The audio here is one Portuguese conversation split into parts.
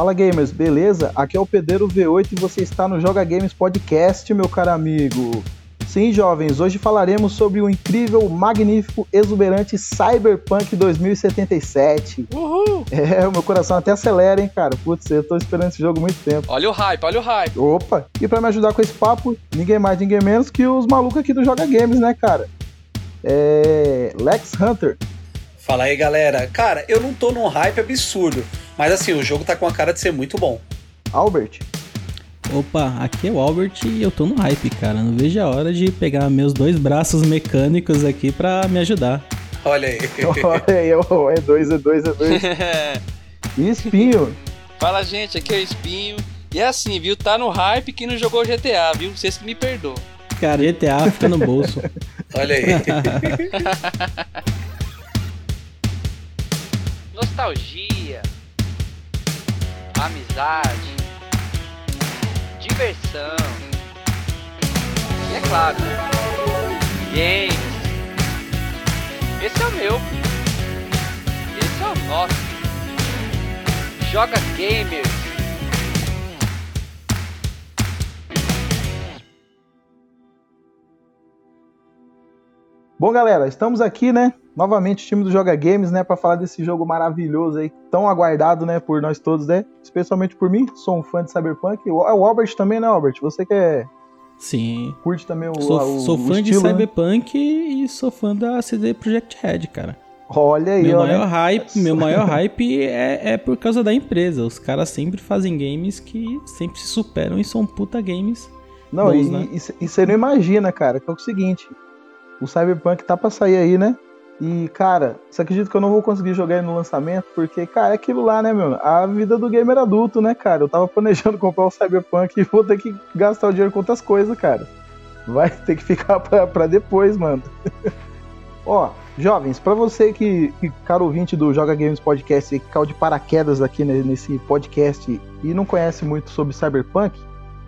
Fala gamers, beleza? Aqui é o Pedreiro V8 e você está no Joga Games Podcast, meu caro amigo. Sim, jovens, hoje falaremos sobre o incrível, magnífico, exuberante Cyberpunk 2077. Uhul! É, o meu coração até acelera, hein, cara. Putz, eu tô esperando esse jogo há muito tempo. Olha o hype, olha o hype. Opa! E pra me ajudar com esse papo, ninguém mais, ninguém menos que os malucos aqui do Joga Games, né, cara? É. Lex Hunter. Fala aí, galera. Cara, eu não tô num hype absurdo, mas assim, o jogo tá com a cara de ser muito bom. Albert. Opa, aqui é o Albert e eu tô no hype, cara. Não vejo a hora de pegar meus dois braços mecânicos aqui pra me ajudar. Olha aí. Olha aí, é dois, é dois, é dois. E Espinho. Fala, gente, aqui é o Espinho. E é assim, viu? Tá no hype que não jogou GTA, viu? Vocês que me perdoam. Cara, GTA fica no bolso. Olha aí. nostalgia, amizade, diversão. E é claro, games. Esse é o meu. Esse é o nosso. Joga Gamers. Bom, galera, estamos aqui, né? Novamente, o time do Joga Games, né? Pra falar desse jogo maravilhoso aí, tão aguardado, né? Por nós todos, né? Especialmente por mim, sou um fã de Cyberpunk. O o Albert também, né, Albert? Você que é, Sim. curte também o. Sou, o- sou o fã de estilo, né? Cyberpunk e sou fã da CD Projekt Red, cara. Olha aí, Meu ó. maior né? hype, meu maior hype é, é por causa da empresa. Os caras sempre fazem games que sempre se superam e são puta games. Não, bons, e, né? e, e você não imagina, cara, que é o seguinte: o Cyberpunk tá pra sair aí, né? E, cara, você acredita que eu não vou conseguir jogar ele no lançamento? Porque, cara, é aquilo lá, né, meu? A vida do gamer adulto, né, cara? Eu tava planejando comprar o Cyberpunk e vou ter que gastar o dinheiro com outras coisas, cara. Vai ter que ficar pra, pra depois, mano. Ó, jovens, pra você que, que, caro ouvinte do Joga Games Podcast, que caiu de paraquedas aqui nesse podcast e não conhece muito sobre Cyberpunk,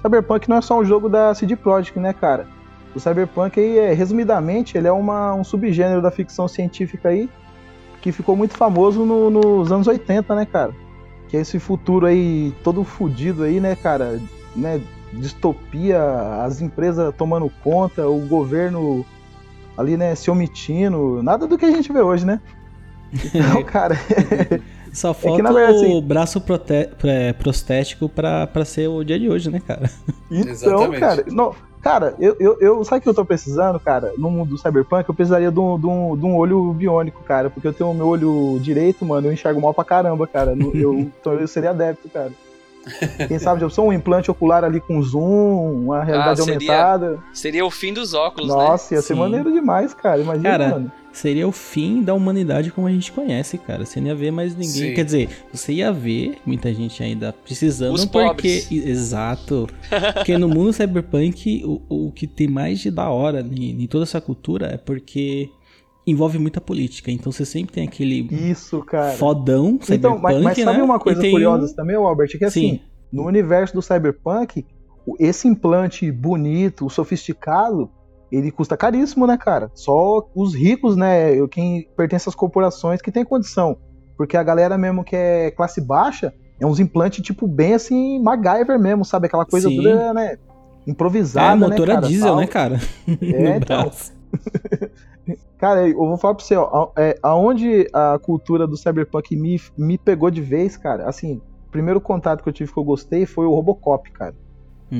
Cyberpunk não é só um jogo da CD Projekt, né, cara? O Cyberpunk aí, é, resumidamente, ele é uma, um subgênero da ficção científica aí que ficou muito famoso no- nos anos 80, né, cara? Que é esse futuro aí todo fudido aí, né, cara? Né, distopia, as empresas tomando conta, o governo ali, né, se omitindo, nada do que a gente vê hoje, né? Então, cara, Só falta na verdade, o assim- braço prote- pré- prostético pra, pra ser o dia de hoje, né, cara? Então, Exatamente. cara, não, cara, eu, eu, eu sabe o que eu tô precisando, cara? No mundo do Cyberpunk, eu precisaria de um, de um, de um olho biônico, cara, porque eu tenho o meu olho direito, mano, eu enxergo mal pra caramba, cara. Eu, então eu seria adepto, cara. Quem sabe, eu sou um implante ocular ali com zoom, uma realidade seria- aumentada. Seria o fim dos óculos, né? Nossa, ia ser Sim. maneiro demais, cara. Imagina, Cara, mano. Seria o fim da humanidade como a gente conhece, cara. Você não ia ver mais ninguém. Sim. Quer dizer, você ia ver muita gente ainda precisando, Os porque. pobres. Exato. Porque no mundo cyberpunk, o, o que tem mais de da hora em, em toda essa cultura é porque envolve muita política. Então você sempre tem aquele Isso, cara. fodão cyberpunk, Então, mas, mas sabe né? uma coisa tem curiosa um- também, Albert? Que assim, Sim. no universo do Cyberpunk, esse implante bonito, sofisticado, ele custa caríssimo, né, cara? Só os ricos, né, quem pertence às corporações que tem condição. Porque a galera mesmo que é classe baixa, é uns implantes, tipo, bem assim, MacGyver mesmo, sabe? Aquela coisa Sim. toda, né, improvisada, É, motor né, a diesel, Tal. né, cara? É, No então. Cara, eu vou falar pra você, ó, é, aonde a cultura do cyberpunk me, me pegou de vez, cara, assim, o primeiro contato que eu tive que eu gostei foi o Robocop, cara.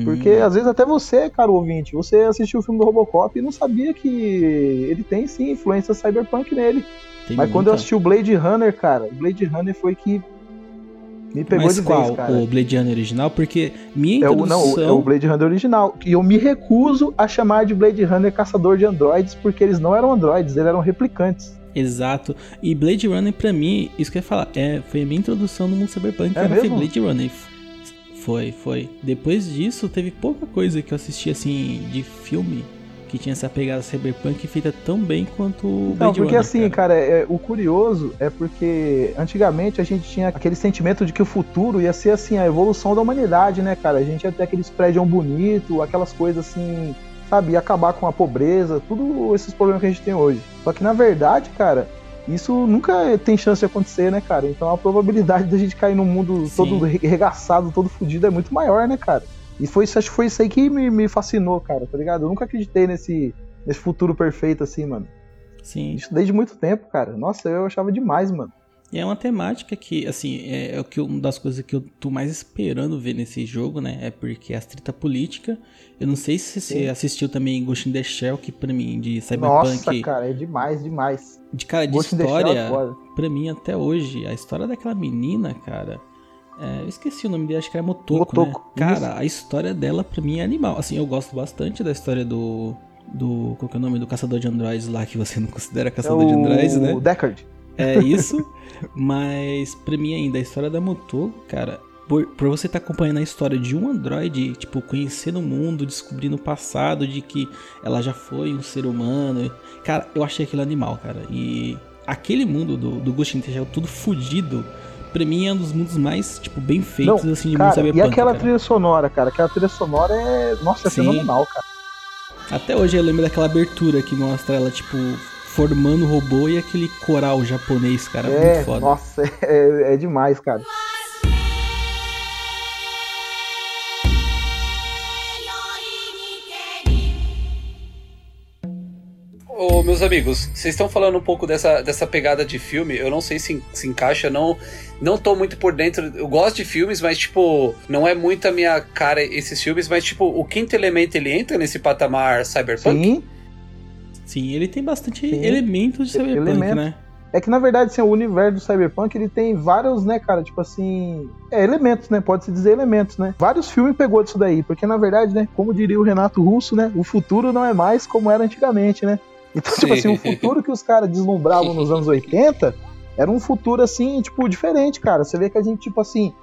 Porque Hum. às vezes até você, cara ouvinte, você assistiu o filme do Robocop e não sabia que ele tem sim influência cyberpunk nele. Tem Mas quando eu muita. assisti o Blade Runner, cara, o Blade Runner foi que me pegou Mas de qual? vez, cara. O Blade Runner original? Porque minha É o, introdução... não, é o Blade Runner original. E eu me recuso a chamar de Blade Runner caçador de androides, porque eles não eram androides, eles eram replicantes. Exato. E Blade Runner, pra mim, isso que eu ia falar, é, foi a minha introdução no mundo cyberpunk, É foi mesmo? Blade Runner. Foi, foi. Depois disso, teve pouca coisa que eu assisti, assim, de filme que tinha essa pegada cyberpunk feita tão bem quanto o Não, Blade porque Runner, assim, cara, é, o curioso é porque antigamente a gente tinha aquele sentimento de que o futuro ia ser assim, a evolução da humanidade, né, cara? A gente ia ter aqueles prédios bonitos, aquelas coisas assim, sabe? Ia acabar com a pobreza, tudo esses problemas que a gente tem hoje. Só que na verdade, cara, Isso nunca tem chance de acontecer, né, cara? Então a probabilidade da gente cair num mundo Sim. todo regaçado, todo fudido é muito maior, né, cara? E foi isso, acho que foi isso aí que me, me fascinou, cara, tá ligado? Eu nunca acreditei nesse, nesse futuro perfeito assim, mano. Sim. Isso desde muito tempo, cara. Nossa, eu achava demais, mano. E é uma temática que, assim, é, é o que uma das coisas que eu tô mais esperando ver nesse jogo, né? É porque a treta política. Eu não sei se você Sim. assistiu também Ghost in the Shell, que pra mim, de Nossa, Cyberpunk. cara, é demais, demais. de cara, de Ghost é história, pra mim até hoje, a história daquela menina, cara. é, eu esqueci o nome dela, acho que era Motoko, Motoko, né? Cara, a história dela pra mim é animal. Assim, eu gosto bastante da história do. Do. Qual que é o nome? Do caçador de androides lá, que você não considera É caçador de androides, né? o Deckard. É isso, mas pra mim ainda a história da Motoko, cara, por, por você estar acompanhando a história de um androide, tipo, conhecendo o mundo, descobrindo o passado de que ela já foi um ser humano, cara, eu achei aquilo animal, cara. E aquele mundo do, do Ghost in the Shell, tudo fudido, pra mim é um dos mundos mais, tipo, bem feitos, assim, de mundo cara, cyberpunk, e aquela cara. trilha sonora, cara? Aquela trilha sonora é. Nossa, é Sim. fenomenal, cara. Até hoje eu lembro daquela abertura que mostra ela, tipo, formando robô e aquele coral japonês, cara, é, muito foda. nossa, é, é demais, cara. Ô, meus amigos, vocês estão falando um pouco dessa, dessa pegada de filme. Eu não sei se, se encaixa, não. Não tô muito por dentro. Eu gosto de filmes, mas, tipo, não é muito a minha cara esses filmes. Mas, tipo, o quinto elemento ele entra nesse patamar cyberpunk? Sim. Sim, ele tem bastante Sim. elementos de cyberpunk, né? É que na verdade, assim, o universo do Cyberpunk ele tem vários, né, cara, tipo assim. É, elementos, né? Pode-se dizer elementos, né? Vários filmes pegou disso daí, porque na verdade, né, como diria o Renato Russo, né, o futuro não é mais como era antigamente, né? Então, tipo Sim. assim, o futuro que os caras deslumbravam nos anos 80 era um futuro, assim, tipo, diferente, cara. Você vê que a gente, tipo assim,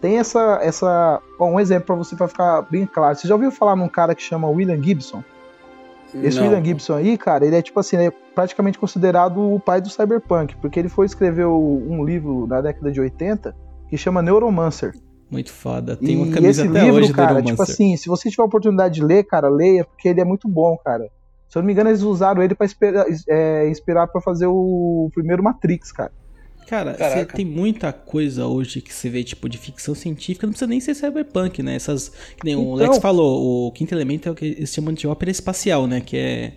tem essa. essa... Bom, um exemplo pra você pra ficar bem claro. Você já ouviu falar num cara que chama William Gibson? Esse Não. William Gibson aí, cara, ele é tipo assim, ele é praticamente considerado o pai do cyberpunk, porque ele foi escrever um livro da década de 80 que chama Neuromancer. Muito foda. Tem uma camisa esse até livro, hoje do cara, Neuromancer. tipo assim, se você tiver a oportunidade de ler, cara, leia, porque ele é muito bom, cara. Se eu não me engano, eles usaram ele pra inspirar, é, inspirar para fazer o primeiro Matrix, cara. Cara, você tem muita coisa hoje que você vê, tipo, de ficção científica, não precisa nem ser cyberpunk, né? Essas. Que nem o Então- Lex falou, o quinto elemento é o que eles chamam de ópera espacial, né? Que é.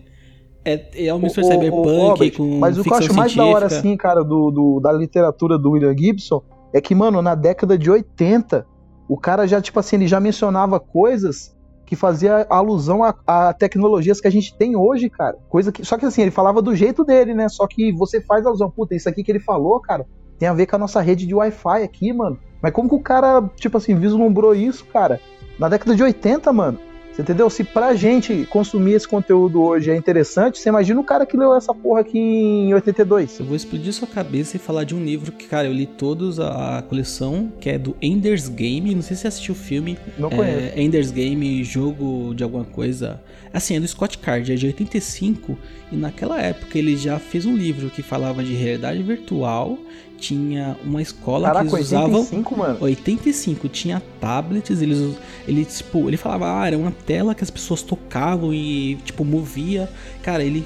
É, é uma mistura O- o- cyberpunk o Robert, com Mas o que eu acho mais da hora, assim, cara, do, do- da literatura do William Gibson, é que, mano, na década de 80, o cara já, tipo assim, ele já mencionava coisas que fazia alusão a, a tecnologias que a gente tem hoje, cara. Coisa que. Só que assim, ele falava do jeito dele, né? Só que você faz alusão, puta, isso aqui que ele falou, cara, tem a ver com a nossa rede de Wi-Fi aqui, mano. Mas como que o cara, tipo assim, vislumbrou isso, cara? Na década de 80, mano. Você entendeu? Se pra gente consumir esse conteúdo hoje é interessante, você imagina o cara que leu essa porra aqui em 82. Eu vou explodir sua cabeça e falar de um livro que, cara, eu li todos a, coleção, que é do Ender's Game. Não sei se você assistiu o filme. Não conheço. É, Ender's Game, jogo de alguma coisa. Assim, é do Scott Card, é de 85. E naquela época ele já fez um livro que falava de realidade virtual. Tinha uma escola Caraca, que eles usavam. 85, mano. 85 tinha tablets, eles, ele tipo, ele falava, ah, era uma tela que as pessoas tocavam e tipo movia. Cara, ele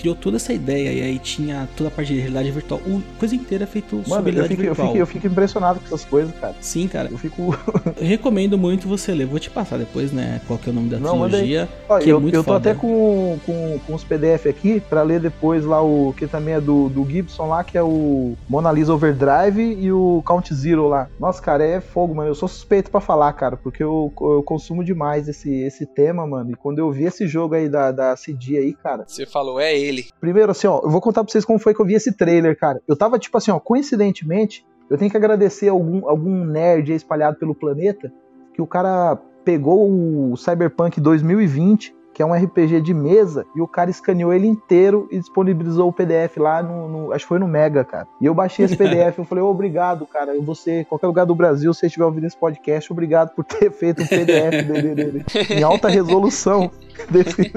criou toda essa ideia e aí tinha toda a parte de realidade virtual. O coisa inteira é feito Mano, sobre eu realidade fico, eu, virtual. fico, eu fico impressionado com essas coisas, cara. Sim, cara. Eu fico. Eu recomendo muito você ler. Vou te passar depois, né, qual que é o nome da Não, trilogia. Que é eu, muito eu tô foda. até com, com, com os PDF aqui pra ler depois lá o que também é do, do Gibson lá, que é o Mona Lisa Overdrive e o Count Zero lá. Nossa, cara, é fogo, mano. Eu sou suspeito pra falar, cara, porque eu, eu consumo demais esse, esse tema, mano. E quando eu vi esse jogo aí da, da CD aí, cara, Você falou, é ele. Primeiro, assim, ó, eu vou contar pra vocês como foi que eu vi esse trailer, cara. Eu tava, tipo assim, ó, coincidentemente, eu tenho que agradecer algum, algum nerd espalhado pelo planeta, que o cara pegou o Cyberpunk 2020, que é um RPG de mesa, e o cara escaneou ele inteiro e disponibilizou o PDF lá no, no- acho que foi no Mega, cara. E eu baixei esse PDF, eu falei, obrigado, cara, eu você, qualquer lugar do Brasil, se você estiver ouvindo esse podcast, obrigado por ter feito um PDF dele, dele, em alta resolução. Desse...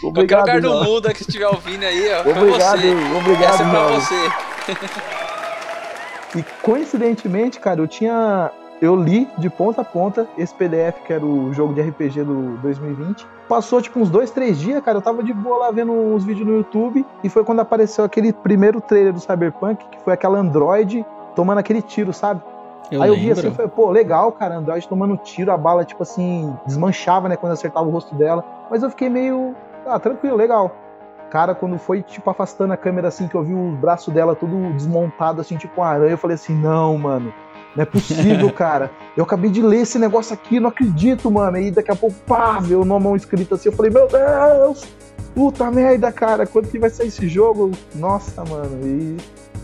Qualquer lugar do mundo que estiver ouvindo aí, ó. Obrigado, você. obrigado, Essa é pra você. E coincidentemente, cara, eu tinha eu li de ponta a ponta esse PDF que era o jogo de RPG do 2020. Passou tipo uns dois, três dias, cara. Eu tava de boa lá vendo uns vídeos no YouTube. E foi quando apareceu aquele primeiro trailer do Cyberpunk, que foi aquela Android tomando aquele tiro, sabe? Eu Aí eu lembro. vi assim, falei, pô, legal, cara, Android tomando tiro, a bala, tipo assim, desmanchava, né, quando acertava o rosto dela. Mas eu fiquei meio, ah, tranquilo, legal. Cara, quando foi, tipo, afastando a câmera, assim, que eu vi o braço dela todo desmontado, assim, tipo uma aranha, eu falei assim, não, mano, não é possível, cara. Eu acabei de ler esse negócio aqui, não acredito, mano. E daqui a pouco, pá, veio o nome escrito assim, eu falei, meu Deus, puta merda, cara, quando que vai sair esse jogo? Nossa, mano, e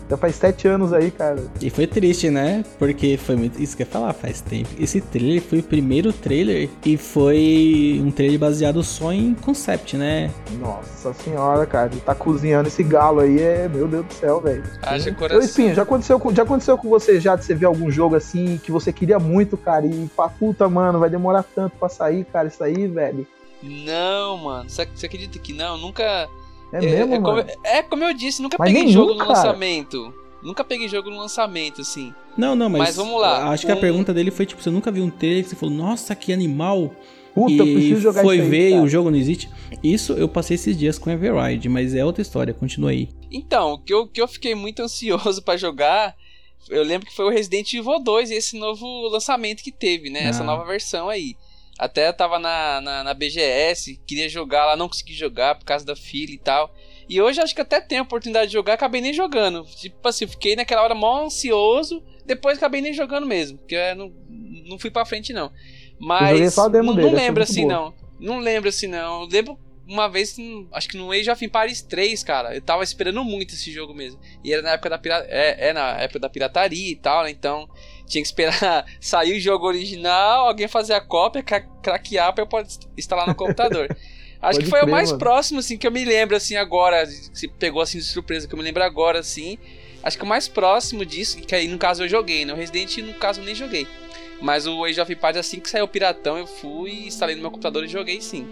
já faz sete anos aí, cara. E foi triste, né? Porque foi muito. Isso que eu ia falar faz tempo. Esse trailer foi o primeiro trailer e foi um trailer baseado só em concept, né? Nossa senhora, cara, ele tá cozinhando esse galo aí, é, meu Deus do céu, velho. Haja Ô, coração. Espinho, já aconteceu, com, já aconteceu com você já de você ver algum jogo assim que você queria muito, cara, e pá, puta, mano, vai demorar tanto pra sair, cara, isso aí, velho. Não, mano. Você acredita que não? Nunca. É, mesmo, é, como, mano. é como eu disse, nunca Mas peguei jogo no cara. lançamento. Nunca peguei jogo no lançamento, assim. Não, não, mas. Mas vamos lá, Acho que a um- pergunta dele foi tipo: você nunca viu um trailer que você falou, nossa, que animal. Puta, e eu preciso jogar foi isso aí, ver cara. o jogo não existe. Isso eu passei esses dias com Everride, mas é outra história, continua aí. Então, o que eu, que eu fiquei muito ansioso pra jogar, eu lembro que foi o Resident Evil 2, esse novo lançamento que teve, né? Essa Ah. nova versão aí. Até tava na, na, na BGS, queria jogar lá, não consegui jogar por causa da fila e tal. E hoje acho que até tenho a oportunidade de jogar, acabei nem jogando. Tipo assim, fiquei naquela hora mó ansioso, depois acabei nem jogando mesmo, porque eu não, não fui pra frente não. Mas não, dele, não lembro assim boa. não. Não lembro assim não. Eu lembro uma vez, hum, acho que no Age of Empires 3, cara, eu tava esperando muito esse jogo mesmo. E era na época da pirata, é, é na época da pirataria e tal, né? Então tinha que esperar sair o jogo original, alguém fazer a cópia, cra craquear pra eu poder instalar no computador. Acho Pode que foi crer, o mais mano. próximo, assim, que eu me lembro, assim, agora. Se pegou, assim, de surpresa, que eu me lembro agora, assim. Acho que o mais próximo disso, que aí no caso eu joguei, né? O Resident, no caso, eu nem joguei. Mas o Age of Empires, assim que saiu o Piratão, eu fui, instalei no meu computador e joguei, sim.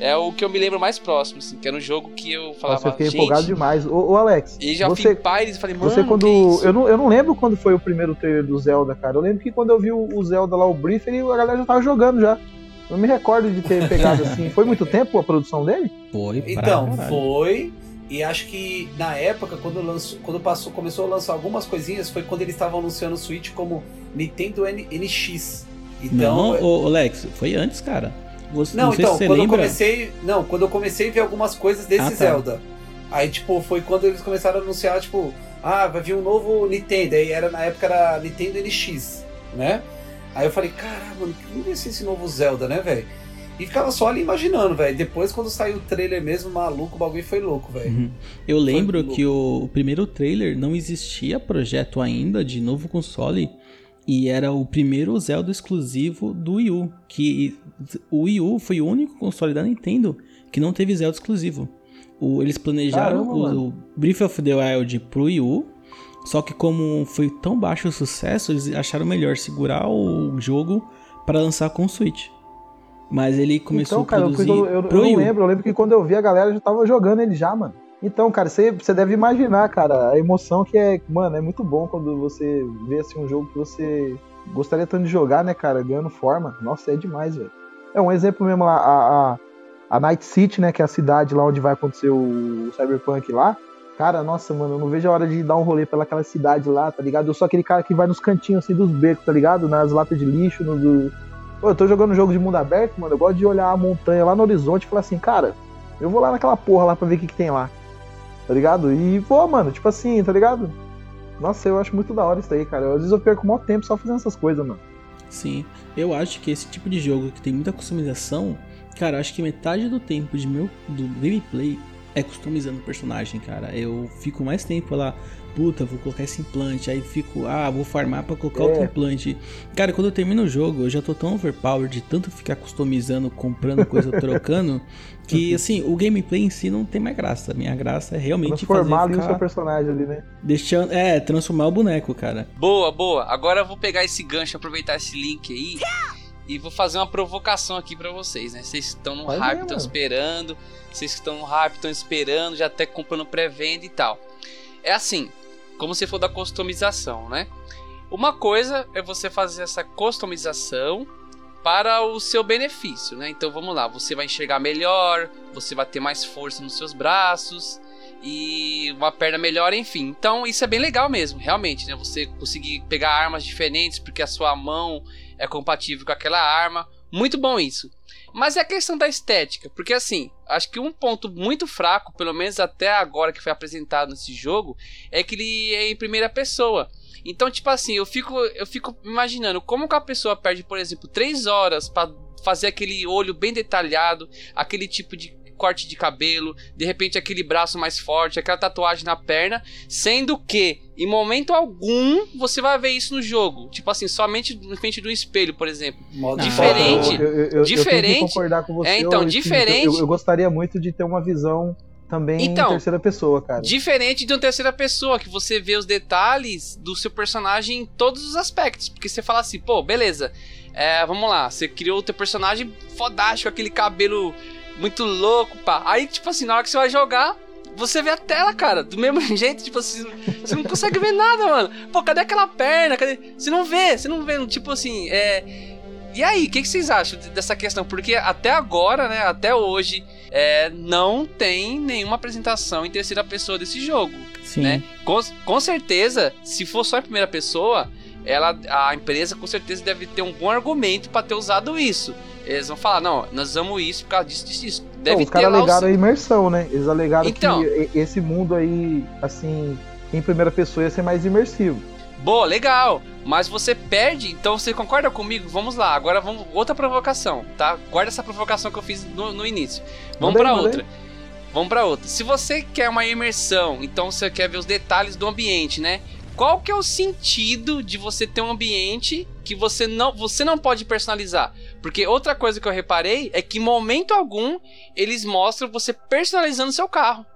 É o que eu me lembro mais próximo, assim, que era um jogo que eu falava, Nossa, eu fiquei empolgado demais. Ô, ô Alex, Age of você, Empires, eu falei, mano, você quando. que isso? Eu não, eu não lembro quando foi o primeiro trailer do Zelda, cara. Eu lembro que quando eu vi o, Zelda lá, o briefing, a galera já tava jogando já. Eu não me recordo de ter pegado assim. Foi muito tempo a produção dele? Foi pra Então, caralho. foi. E acho que na época, quando, lançou, quando passou, começou a lançar algumas coisinhas, foi quando eles estavam anunciando o Switch como Nintendo N- NX. Então. Não, ô, ô, Lex, foi antes, cara. Você, não, Não, então, quando eu lembra. comecei. Não, quando eu comecei a ver algumas coisas desse Ah, tá. Zelda. Aí, tipo, foi quando eles começaram a anunciar, tipo, ah, vai vir um novo Nintendo. Aí era na época era Nintendo NX, né? Aí eu falei, caralho, mano, que vai ser esse novo Zelda, né, velho? E ficava só ali imaginando, velho. Depois, quando saiu o trailer mesmo, maluco, o bagulho foi louco, velho. Uhum. Eu lembro que o, o primeiro trailer não existia projeto ainda de novo console e era o primeiro Zelda exclusivo do Wii U, que o Wii U foi o único console da Nintendo que não teve Zelda exclusivo. O- eles planejaram Caramba, o, o Breath of the Wild pro Wii U, só que como foi tão baixo o sucesso, eles acharam melhor segurar o jogo para lançar com o Switch. Mas ele começou então, cara, a eu, produzir eu, eu, eu pro não lembro. Eu lembro que quando eu vi a galera já tava jogando ele já, mano. Então, cara, você, deve imaginar, cara, a emoção que é. Mano, é muito bom quando você vê assim um jogo que você gostaria tanto de jogar, né, cara, ganhando forma. Nossa, é demais, velho. É um exemplo mesmo lá, a, a, a Night City, né, que é a cidade lá onde vai acontecer o Cyberpunk lá. Cara, nossa, mano, eu não vejo a hora de dar um rolê pelaquela cidade lá, tá ligado? Eu sou aquele cara que vai nos cantinhos assim dos becos, tá ligado? Nas latas de lixo, no, do... Pô, eu tô jogando um jogo de mundo aberto, mano. Eu gosto de olhar a montanha lá no horizonte e falar assim, cara, eu vou lá naquela porra lá pra ver o que, que tem lá. Tá ligado? E vou, mano, tipo assim, tá ligado? Nossa, eu acho muito da hora isso aí, cara. Às vezes eu perco o maior tempo só fazendo essas coisas, mano. Sim, eu acho que esse tipo de jogo que tem muita customização, cara, acho que metade do tempo de meu do gameplay é customizando o personagem, cara. Eu fico mais tempo lá, puta, vou colocar esse implante, aí fico, ah, vou farmar pra colocar É. outro implante. Cara, quando eu termino o jogo, eu já tô tão overpowered de tanto ficar customizando, comprando coisa, trocando, que assim, o gameplay em si não tem mais graça. Minha graça é realmente Transformar fazer o seu personagem ali, né? deixando, é, transformar o boneco, cara. Boa, boa. Agora eu vou pegar esse gancho, aproveitar esse link aí e vou fazer uma provocação aqui pra vocês, né? Vocês estão no Faz hype, estão esperando. Vocês que estão no hype, estão esperando, já até comprando pré-venda e tal. É assim, como se for da customização, né? Uma coisa é você fazer essa customização para o seu benefício, né? Então vamos lá, você vai enxergar melhor, você vai ter mais força nos seus braços e uma perna melhor, enfim. Então isso é bem legal mesmo, realmente, né? Você conseguir pegar armas diferentes porque a sua mão é compatível com aquela arma. Muito bom isso. Mas é a questão da estética, porque assim, acho que um ponto muito fraco, pelo menos até agora que foi apresentado nesse jogo, é que ele é em primeira pessoa. Então, tipo assim, eu fico, eu fico imaginando como que a pessoa perde, por exemplo, 3 horas para fazer aquele olho bem detalhado, aquele tipo de corte de cabelo, de repente aquele braço mais forte, aquela tatuagem na perna, sendo que em momento algum você vai ver isso no jogo, tipo assim, somente na frente do espelho, por exemplo. Modo Diferente. Eu, eu, eu, diferente- Eu tenho que concordar com você. É, então, diferente- Eu, eu gostaria muito de ter uma visão também Então, em terceira pessoa, cara. Diferente de uma terceira pessoa, que você vê os detalhes do seu personagem em todos os aspectos. Porque você fala assim, pô, beleza. É, vamos lá, você criou o teu personagem fodástico, aquele cabelo muito louco, pá. Aí, tipo assim, na hora que você vai jogar, você vê a tela, cara, do mesmo jeito, tipo assim, você não consegue ver nada, mano. Pô, cadê aquela perna? Cadê? Você não vê, você não vê, tipo assim, é. E aí, o que, que vocês acham dessa questão? Porque até agora, né, até hoje, é, não tem nenhuma apresentação em terceira pessoa desse jogo, Sim. né? Com, com certeza, se for só em primeira pessoa, ela, a empresa com certeza deve ter um bom argumento para ter usado isso. Eles vão falar, não, nós usamos isso por causa disso, disso, disso. Deve Não, os ter caras alegaram a imersão, né? Eles alegaram Então. que esse mundo aí, assim, em primeira pessoa ia ser mais imersivo. Boa, legal. Mas você perde, então você concorda comigo? Vamos lá, agora vamos. Outra provocação, tá? Guarda essa provocação que eu fiz no, no início. Vamos manda outra. Vamos pra outra. Se você quer uma imersão, então você quer ver os detalhes do ambiente, né? Qual que é o sentido de você ter um ambiente que você não, você não pode personalizar? Porque outra coisa que eu reparei é que em momento algum eles mostram você personalizando seu carro.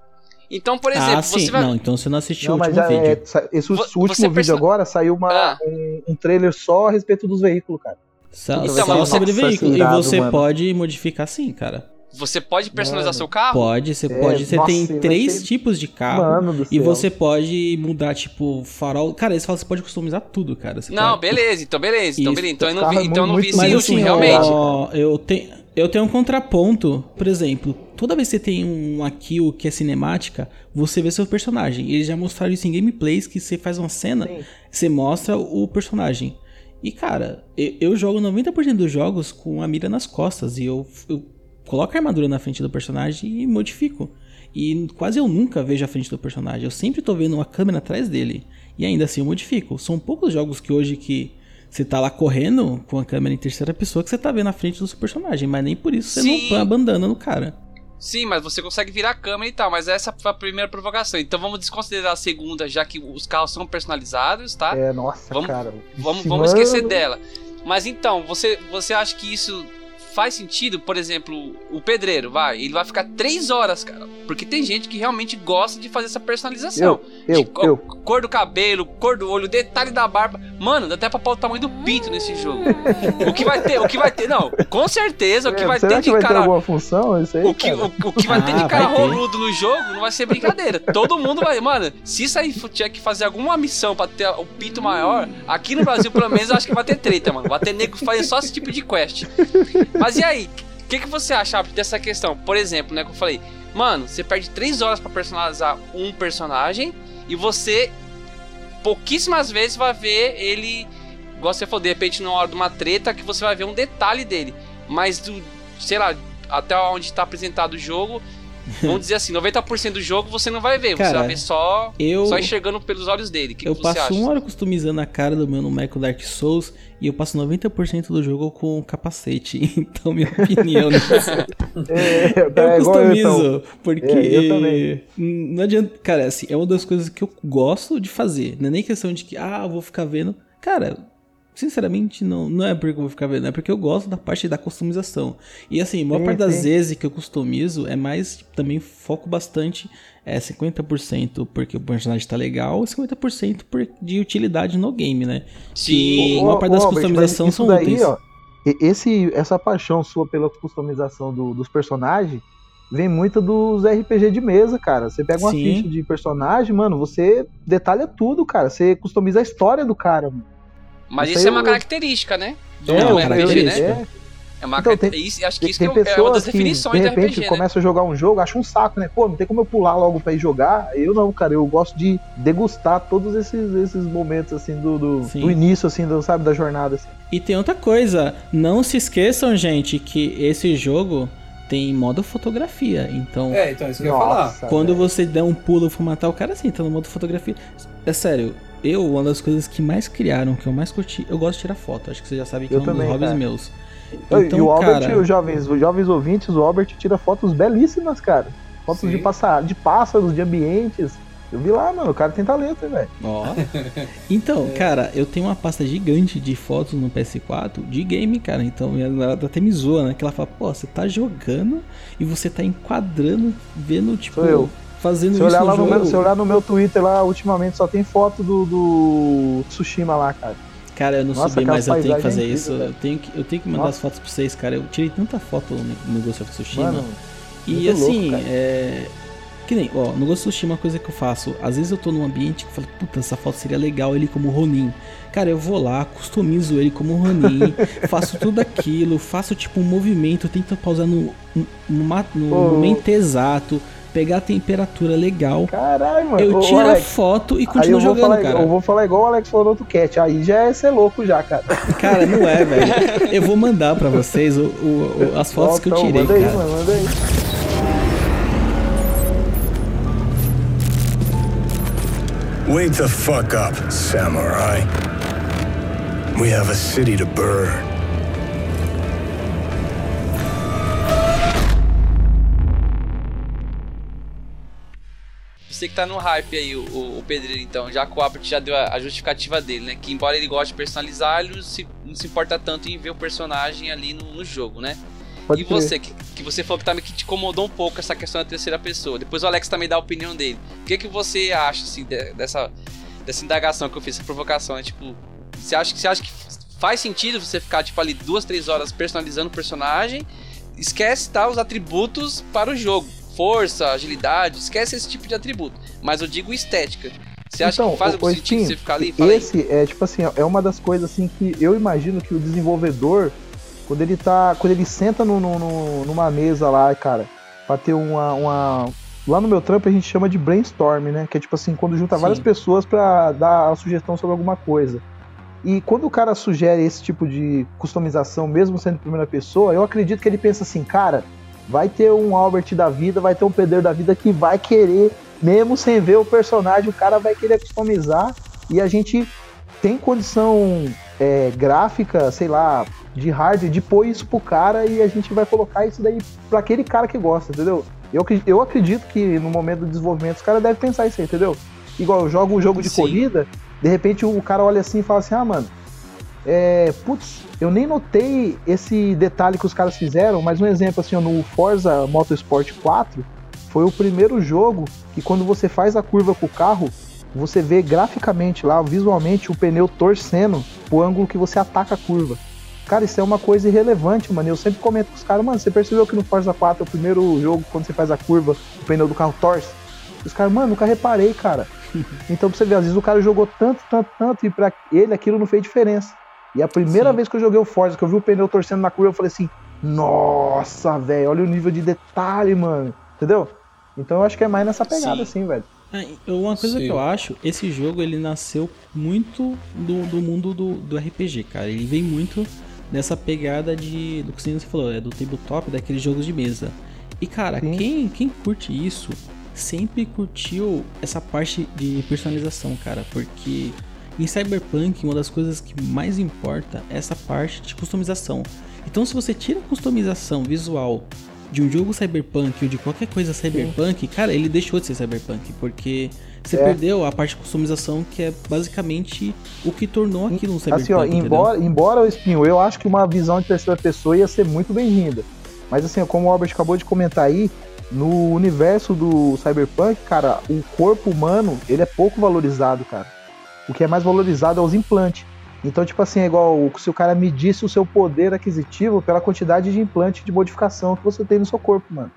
Então, por exemplo, ah, sim. você vai Não, então você não assistiu Não, o último já vídeo. é, esse Vo- último vídeo agora saiu uma, Ah. um, um trailer só a respeito dos veículos, cara. Só, Então, só sobre veículo. e você mano. pode modificar sim, cara. Você pode personalizar Mano. seu carro? Pode, você É, pode. Você nossa, tem três ser- tipos de carro. Mano do E você pode mudar, tipo, farol. Cara, eles falam que você pode customizar tudo, cara. Você Não, pode- beleza, então beleza, então Isso. beleza. Então eu não vi, é então eu não vi esse último, assim, realmente. ó, eu tenho, eu tenho um contraponto. Por exemplo, toda vez que você tem uma kill que é cinemática, você vê seu personagem. Eles já mostraram isso em gameplays que você faz uma cena, Sim. você mostra o personagem. E cara, eu, eu jogo 90% dos jogos com a mira nas costas e eu, eu coloco a armadura na frente do personagem e modifico. E quase eu nunca vejo a frente do personagem. Eu sempre tô vendo uma câmera atrás dele. E ainda assim eu modifico. São poucos jogos que hoje que você tá lá correndo com a câmera em terceira pessoa que você tá vendo a frente do seu personagem. Mas nem por isso você Sim. não põe a bandana no cara. Sim, mas você consegue virar a câmera e tal, mas essa foi a primeira provocação. Então vamos desconsiderar a segunda, já que os carros são personalizados, tá? É, nossa, Vamos- cara. Vamos, vamos esquecer dela. Mas então, você, você acha que isso faz sentido? Por exemplo, o pedreiro, vai, ele vai ficar três horas, cara. Porque tem gente que realmente gosta de fazer essa personalização. Eu, De co- eu. Cor do cabelo, cor do olho, detalhe da barba. Mano, dá até pra pôr o tamanho do pinto nesse jogo. o que vai ter, o que vai ter, não, com certeza, o que É, vai será ter de vai ter cara. alguma função isso aí, O que, o, o que vai ter Ah, de vai cara ter. roludo no jogo não vai ser brincadeira. Todo mundo vai. Mano, se isso aí tiver que fazer alguma missão pra ter o pinto maior, aqui no Brasil, pelo menos, eu acho que vai ter treta, mano. Vai ter nego fazendo só esse tipo de quest. Mas e aí? O que, que você acha dessa questão? Por exemplo, né, que eu falei, mano, você perde 3 horas pra personalizar um personagem e você pouquíssimas vezes vai ver ele. Igual você falou, de repente, na hora de uma treta, que você vai ver um detalhe dele. Mas do, sei lá, até onde está apresentado o jogo, vamos dizer assim, 90% do jogo você não vai ver, você Cara, vai ver só, Eu, só enxergando pelos olhos dele. O que, eu que você passo acha? uma hora customizando a cara do meu no Mecha Dark Souls e eu passo 90% do jogo com capacete. Então, minha opinião. É, Eu é igual eu, então. customizo, porque É, eu também. não adianta, cara, assim, é uma das coisas que eu gosto de fazer, não é nem questão de que, ah, eu vou ficar vendo, cara, sinceramente, não, não é porque eu vou ficar vendo, é porque eu gosto da parte da customização, e assim, a maior Sim, parte das sim. vezes que eu customizo é mais, tipo, também foco bastante, é 50% porque o personagem tá legal, e 50% por, de utilidade no game, né, Sim. que- Ô, uma parte das customizações são daí, úteis. ó, e- esse, essa paixão sua pela customização do- dos personagens vem muito dos RPG de mesa, cara. Você pega uma Sim. ficha de personagem, mano, você detalha tudo, cara. Você customiza a história do cara, mano. Mas Isso isso, é uma eu- característica, né? Do É, RPG, característica. né? É, É uma Então, tem- isso- acho que tem, isso tem que é, é uma pessoas das que, definições de do repente, RPG, né? começam a jogar um jogo, acha um saco, né? Pô, não tem como eu pular logo pra ir jogar. Eu não, cara, eu gosto de degustar todos esses, esses momentos, assim, do, do, do início, assim, do, sabe, da jornada. Assim. E tem outra coisa, não se esqueçam, gente, que esse jogo tem modo fotografia. Então, É, então isso que eu ia falar. Quando você der um pulo e for matar o cara, assim, tá no modo fotografia. É sério, eu, uma das coisas que mais criaram, que eu mais curti, eu gosto de tirar foto. Acho que vocês já sabem que Eu é um dos também, hobbies cara. meus. Eu- Então, e o Albert, cara, os jovens, os jovens ouvintes, o Albert tira fotos belíssimas, cara. Fotos Sim. de, passa, de pássaros, de ambientes. Eu vi lá, mano, o cara tem talento, hein, velho. Ó. Então, cara, eu tenho uma pasta gigante de fotos no PS4 de game, cara. Então, minha namorada até me zoa, né? Que ela fala, pô, você tá jogando e você tá enquadrando, vendo, tipo, Sou eu. Fazendo Se isso olhar, no lá no meu, se olhar no meu Twitter lá, ultimamente só tem foto do, do Tsushima lá, cara. Cara, eu não Nossa, subi, mas eu tenho que fazer é isso. incrível, Eu tenho que, eu tenho que mandar Nossa. as fotos pra vocês, cara. Eu tirei tanta foto no, no Ghost of Tsushima. Mano, e assim, louco, é. Que nem, ó, no Ghost of Tsushima, uma coisa que eu faço. Às vezes eu tô num ambiente que eu falo, puta, essa foto seria legal ele como Ronin. Cara, eu vou lá, customizo ele como Ronin, faço tudo aquilo, faço tipo um movimento, tento pausar no, no, no Pô. momento exato, pegar a temperatura legal. caralho, mano. Eu tiro a Alex, foto e aí continuo jogando, falar, cara. eu vou falar igual o Alex falou no outro cat. Aí já é ser louco já, cara. Cara, não é, velho. Eu vou mandar pra vocês o- o- o- as fotos que eu tirei, manda aí, cara. mano, manda aí. Wake the fuck up, samurai. We have a city to burn. Você que tá no hype aí, o, o, Pedreiro, então, já que o Albert já deu a, a justificativa dele, né? Que embora ele goste de personalizar, ele não se, não se importa tanto em ver o personagem ali no, no jogo, né? Pode e crer. você, que, que você falou que, também que te incomodou um pouco essa questão da terceira pessoa. Depois o Alex também dá a opinião dele. O que, que você acha, assim, de- dessa, dessa indagação que eu fiz, essa provocação? É tipo, você acha, que- você acha que faz sentido você ficar, tipo, ali duas, três horas personalizando o personagem? Esquece, tá, os atributos para o jogo. Força, agilidade, esquece esse tipo de atributo. Mas eu digo estética. Você acha Então, que faz algum sentido Spin, você ficar ali? Fala aí. Esse é tipo assim, é uma das coisas assim que eu imagino que o desenvolvedor, quando ele tá. Quando ele senta no, no- numa mesa lá, cara, pra ter uma, uma. Lá no meu trampo a gente chama de brainstorm, né? Que é tipo assim, quando junta Sim. várias pessoas pra dar a sugestão sobre alguma coisa. E quando o cara sugere esse tipo de customização, mesmo sendo primeira pessoa, eu acredito que ele pensa assim, cara, vai ter um Albert da vida, vai ter um pedreiro da vida que vai querer, mesmo sem ver o personagem, o cara vai querer customizar e a gente tem condição é, gráfica, sei lá, de hardware, de pôr isso pro cara e a gente vai colocar isso daí pra aquele cara que gosta, entendeu? Eu, eu acredito que no momento do desenvolvimento os caras devem pensar isso aí, entendeu? Igual eu jogo um jogo de Sim. corrida, de repente o cara olha assim e fala assim, ah, mano, é, putz, eu nem notei esse detalhe que os caras fizeram, mas um exemplo assim, no Forza Motorsport 4, foi o primeiro jogo que quando você faz a curva com o carro, você vê graficamente lá, visualmente, o pneu torcendo pro ângulo que você ataca a curva. Cara, isso é uma coisa irrelevante, mano. Eu sempre comento com os caras, mano, você percebeu que no Forza 4, o primeiro jogo, quando você faz a curva, o pneu do carro torce? Os caras, mano, nunca reparei, cara. Então, pra você ver, às vezes o cara jogou tanto, tanto, tanto, e pra ele aquilo não fez diferença. E a primeira Sim. vez que eu joguei o Forza, que eu vi o pneu torcendo na curva, eu falei assim, nossa, velho, olha o nível de detalhe, mano. Entendeu? Então eu acho que é mais nessa pegada, Sim. assim, velho. E Uma coisa Sim. que eu acho, esse jogo ele nasceu muito do, do mundo do, do RPG, cara. Ele vem muito nessa pegada de. do que você falou, é do tabletop, daqueles jogos de mesa. E cara, Sim. quem, quem curte isso sempre curtiu essa parte de personalização, cara. Porque em Cyberpunk, uma das coisas que mais importa é essa parte de customização. Então, se você tira a customização visual de um jogo cyberpunk ou de qualquer coisa cyberpunk, cara, ele deixou de ser cyberpunk, porque você É. perdeu a parte de customização que é basicamente o que tornou aquilo um cyberpunk. Assim, ó, entendeu? embora, embora o Espinho, eu acho que uma visão de terceira pessoa ia ser muito bem-vinda. Mas assim, como o Albert acabou de comentar aí, no universo do Cyberpunk, cara, o corpo humano, ele é pouco valorizado, cara. O que é mais valorizado é os implantes. Então, tipo assim, é igual se o cara medisse o seu poder aquisitivo pela quantidade de implante de modificação que você tem no seu corpo, mano.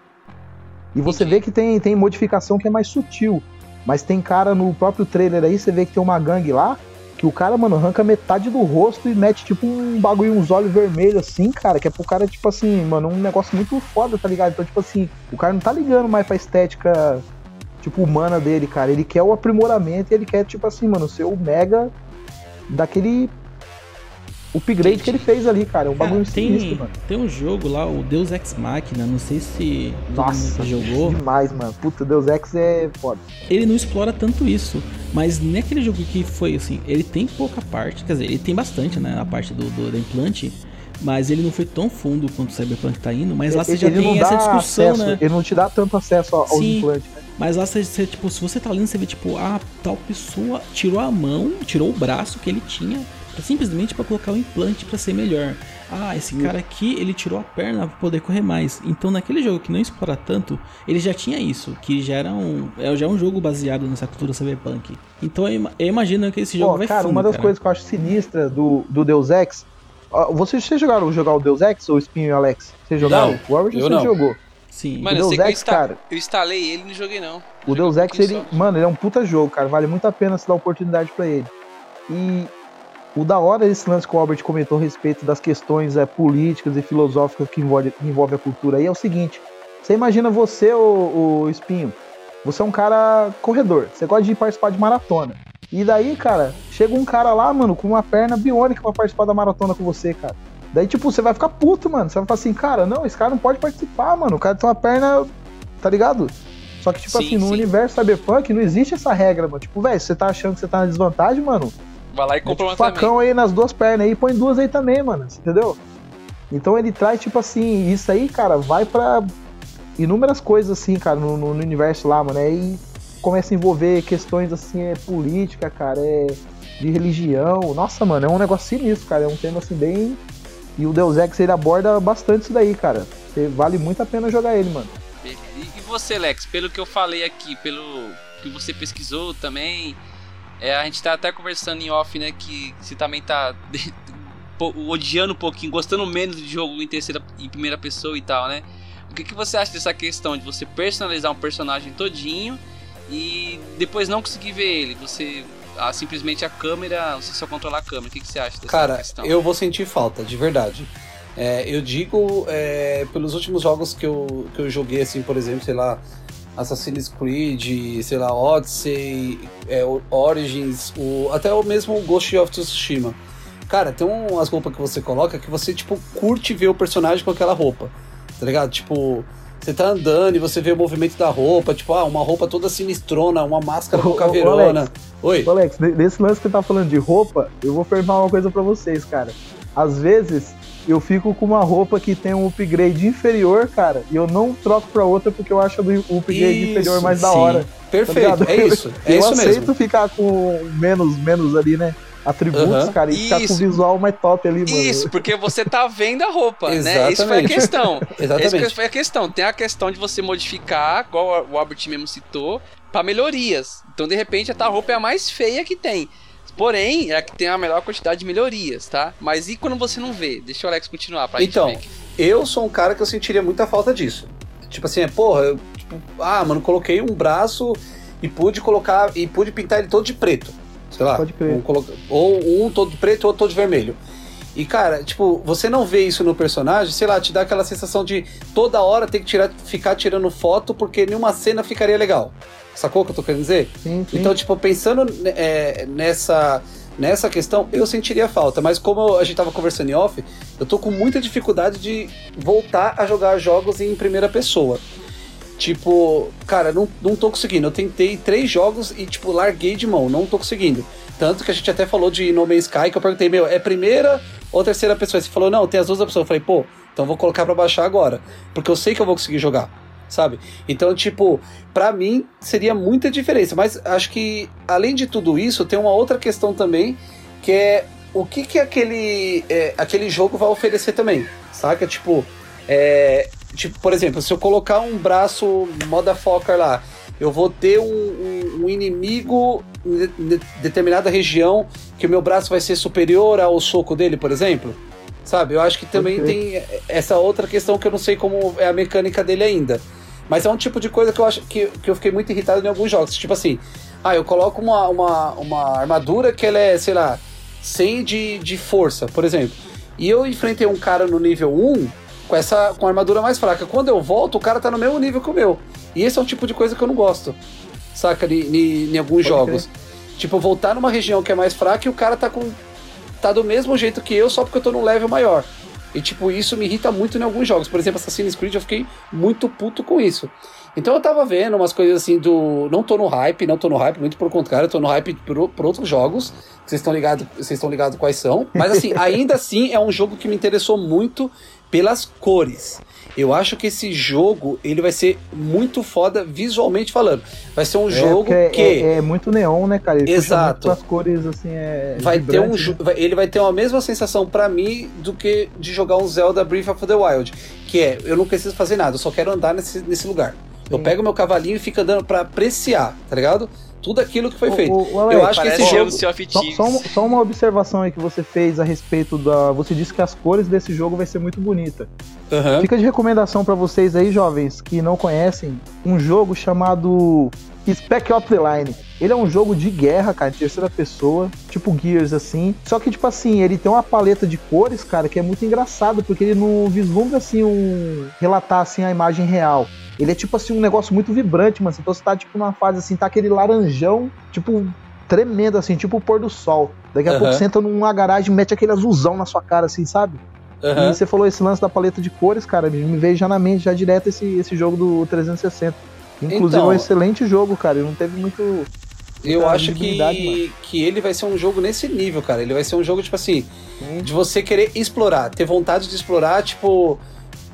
E você Entendi. vê que tem, tem modificação que é mais sutil. Mas tem cara no próprio trailer aí, você vê que tem uma gangue lá, que o cara, mano, arranca metade do rosto e mete, tipo, um bagulho, uns olhos vermelhos, assim, cara, que é pro cara, tipo assim, mano, um negócio muito foda, tá ligado? Então, tipo assim, o cara não tá ligando mais pra estética, tipo, humana dele, cara. Ele quer o aprimoramento e ele quer, tipo assim, mano, ser o mega daquele upgrade que ele fez ali, cara. É um bagulho Cara, sinistro, tem, mano. tem um jogo lá, o Deus Ex Machina, não sei se Nossa, jogou. demais, mano. Puta, Deus Ex é foda. Ele não explora tanto isso, mas naquele jogo que foi assim, ele tem pouca parte, quer dizer, ele tem bastante, né, a parte do, do, do implante, mas ele não foi tão fundo quanto o Cyberpunk tá indo, mas lá você já ele tem essa discussão, acesso, né? ele não te dá tanto acesso ao- aos Sim. implantes. né? Mas lá você, você, tipo, se você tá lendo, você vê, tipo, ah, tal pessoa tirou a mão, tirou o braço que ele tinha, pra- simplesmente pra colocar o implante pra ser melhor. Ah, esse cara aqui, ele tirou a perna pra poder correr mais. Então, naquele jogo que não explora tanto, ele já tinha isso, que já era um, é já um jogo baseado nessa cultura cyberpunk. Então, eu imagino que esse jogo Pô, vai cara, fundo, uma das cara. coisas que eu acho sinistra do, do Deus Ex. Ó, Vocês, vocês jogaram jogar o Deus Ex ou o Spinho e o Alex? Vocês jogaram? Não, o Robert eu você não. jogou. Sim. Mano, eu Deus sei que eu, Ex, insta- cara. eu instalei ele e não joguei não. O Deus um Ex, ele, só. mano, ele é um puta jogo, cara. Vale muito a pena se dar oportunidade pra ele. E o da hora desse lance que o Albert comentou a respeito das questões é, políticas e filosóficas que envolve, que envolve a cultura aí é o seguinte: você imagina você, o, o Espinho, você é um cara corredor, você gosta de participar de maratona. E daí, cara, chega um cara lá, mano, com uma perna biônica pra participar da maratona com você, cara. Daí, tipo, você vai ficar puto, mano. Você vai falar assim, cara, não, esse cara não pode participar, mano. O cara tem uma perna, tá ligado? Só que, tipo Sim, assim, no sim. universo cyberpunk não existe essa regra, mano. Tipo, velho, você tá achando que você tá na desvantagem, mano, Vai lá e Mete compra um uma também. facão aí nas duas pernas aí e põe duas aí também, mano. Entendeu? Então ele traz, tipo assim, isso aí, cara, vai pra inúmeras coisas, assim, cara, no, no- no universo lá, mano. E começa a envolver questões, assim, é política, cara, é de religião. Nossa, mano, é um negócio sinistro, cara. É um tema, assim, bem. E o Deus Ex, ele aborda bastante isso daí, cara. Vale muito a pena jogar ele, mano. E, e você, Lex, pelo que eu falei aqui, pelo que você pesquisou também, é, a gente tá até conversando em off, né, que você também tá odiando um pouquinho, gostando menos de jogo em terceira em primeira pessoa e tal, né? O que, que você acha dessa questão de você personalizar um personagem todinho e depois não conseguir ver ele? Você ah, simplesmente a câmera, você só controlar a câmera. O que, que você acha dessa Cara, questão? eu vou sentir falta, de verdade. É, eu digo, é, pelos últimos jogos que eu, que eu joguei, assim, por exemplo, sei lá, Assassin's Creed, sei lá, Odyssey, é, Origins, o, até o mesmo Ghost of Tsushima. Cara, tem umas roupas que você coloca que você, tipo, curte ver o personagem com aquela roupa, tá ligado? Tipo, você tá andando e você vê o movimento da roupa, tipo, ah, uma roupa toda sinistrona, uma máscara com caveirona. Alex. Oi? Alex, desse lance que você tá falando de roupa, eu vou afirmar uma coisa pra vocês, cara. Às vezes, eu fico com uma roupa que tem um upgrade inferior, cara, e eu não troco pra outra porque eu acho o upgrade Isso, inferior mais da sim. hora. tá Perfeito, ligado? é isso. É eu isso aceito mesmo. ficar com menos, menos ali, né? Atributos, Aham. cara, e ficar com o Isso. visual mais top ali, mano. Isso, porque você tá vendo a roupa, né? Isso foi a questão. Exatamente. Essa foi a questão. Tem a questão de você modificar, igual o Albert mesmo citou, pra melhorias. Então, de repente, a tua roupa é a mais feia que tem. Porém, é a que tem a melhor quantidade de melhorias, tá? Mas e quando você não vê? Deixa o Alex continuar pra Então, gente ver. eu sou um cara que eu sentiria muita falta disso. Tipo assim, é, porra, eu, tipo, ah, mano, coloquei um braço e pude colocar e pude pintar ele todo de preto. Sei lá. Pode crer. um coloca- ou um todo preto ou outro todo de vermelho. E cara, tipo, você não vê isso no personagem, sei lá, te dá aquela sensação de toda hora ter que tirar, ficar tirando foto porque nenhuma cena ficaria legal. Sacou o que eu tô querendo dizer? Sim, sim. Então, tipo, pensando é, nessa, nessa questão, eu sentiria falta. Mas como a gente tava conversando em off, eu tô com muita dificuldade de voltar a jogar jogos em primeira pessoa. Tipo, cara, não, não tô conseguindo. Eu tentei três jogos e, tipo, larguei de mão. Não tô conseguindo. Tanto que a gente até falou de No Man's Sky, que eu perguntei, meu, é primeira ou terceira pessoa? Você falou, não, tem as duas opções. Eu falei, pô, então vou colocar pra baixar agora. Porque eu sei que eu vou conseguir jogar, sabe? Então, tipo, pra mim seria muita diferença. Mas acho que, além de tudo isso, tem uma outra questão também, que é o que, que aquele, é, aquele jogo vai oferecer também, saca? Tipo, é, tipo, por exemplo, se eu colocar um braço motherfucker lá, eu vou ter um, um- um inimigo em de- de- determinada região que o meu braço vai ser superior ao soco dele, por exemplo. Sabe? Eu acho que também Ok. tem essa outra questão que eu não sei como é a mecânica dele ainda. Mas é um tipo de coisa que eu acho que, que eu fiquei muito irritado em alguns jogos. Tipo assim, Ah, eu coloco uma, uma, uma armadura que ela é, sei lá, 100 de, de força, por exemplo. E eu enfrentei um cara no nível 1 com essa com a armadura mais fraca. Quando eu volto, o cara tá no mesmo nível que o meu. E esse é um tipo de coisa que eu não gosto. Saca? Em alguns Pode jogos. crer. Tipo, voltar numa região que é mais fraca e o cara tá com. tá do mesmo jeito que eu, só porque eu tô num level maior. E, tipo, isso me irrita muito em alguns jogos. Por exemplo, Assassin's Creed, eu fiquei muito puto com isso. Então eu tava vendo umas coisas assim do. Não tô no hype, não tô no hype, muito pelo contrário, eu tô no hype por, por outros jogos. Vocês estão ligados, vocês estão ligados quais são. Mas assim, ainda assim é um jogo que me interessou muito pelas cores. Eu acho que esse jogo ele vai ser muito foda visualmente falando. Vai ser um É, jogo é- que é, é muito neon, né, cara? Ele Exato. as cores, assim, é. vai ter um né? ele vai ter uma mesma sensação pra mim do que de jogar um Zelda Breath of the Wild, que é eu não preciso fazer nada, eu só quero andar nesse, nesse lugar. Eu Sim. pego meu cavalinho e fico andando pra apreciar, tá ligado? Tudo aquilo que foi feito. ô, ô, Alex, eu acho que Parece esse o jogo of Só, só, só uma observação aí que você fez a respeito da. Você disse que as cores desse jogo vai ser muito bonita. Aham. Fica de recomendação pra vocês aí, jovens, que não conhecem, um jogo chamado Spec Ops The Line. Ele é um jogo de guerra, cara, de terceira pessoa, tipo Gears, assim. Só que, tipo assim, ele tem uma paleta de cores, cara, que é muito engraçado, porque ele não vislumbra, assim, um... relatar, assim, a imagem real. Ele é, tipo assim, um negócio muito vibrante, mano. Então você tá, tipo, numa fase, assim, tá aquele laranjão, tipo, tremendo, assim, tipo o pôr do sol. Daqui a Aham. pouco você entra numa garagem e mete aquele azulzão na sua cara, assim, sabe? aham. E você falou esse lance da paleta de cores, cara, me veio já na mente, já direto esse, esse jogo do 360. Inclusive Então- é um excelente jogo, cara. Ele não teve muito. Eu acho que, que ele vai ser um jogo nesse nível, cara. Ele vai ser um jogo, tipo assim, Sim. de você querer explorar, ter vontade de explorar, tipo,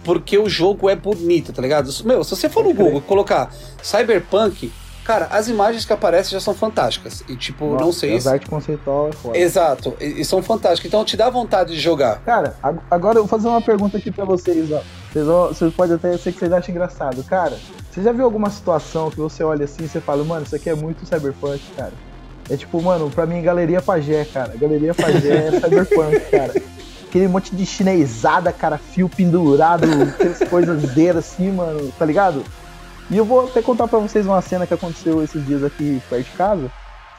porque o jogo é bonito, tá ligado? Meu, se você for no. Google e colocar Cyberpunk, cara, as imagens que aparecem já são fantásticas. E, tipo, não Nossa, sei As se. arte conceitual é foda. Exato, e, e são fantásticas. Então te dá vontade de jogar. Cara, ag- agora eu vou fazer uma pergunta aqui pra vocês, ó. Vocês, vocês podem até ser que vocês achem engraçado. Cara, você já viu alguma situação que você olha assim e você fala, mano, isso aqui é muito cyberpunk, cara? É tipo, mano, pra mim, Galeria Pajé, cara. Galeria Pajé é cyberpunk, cara. Aquele monte de chinesada, cara, fio pendurado, aquelas coisas deiras assim, mano, tá ligado? E eu vou até contar pra vocês uma cena que aconteceu esses dias aqui perto de casa.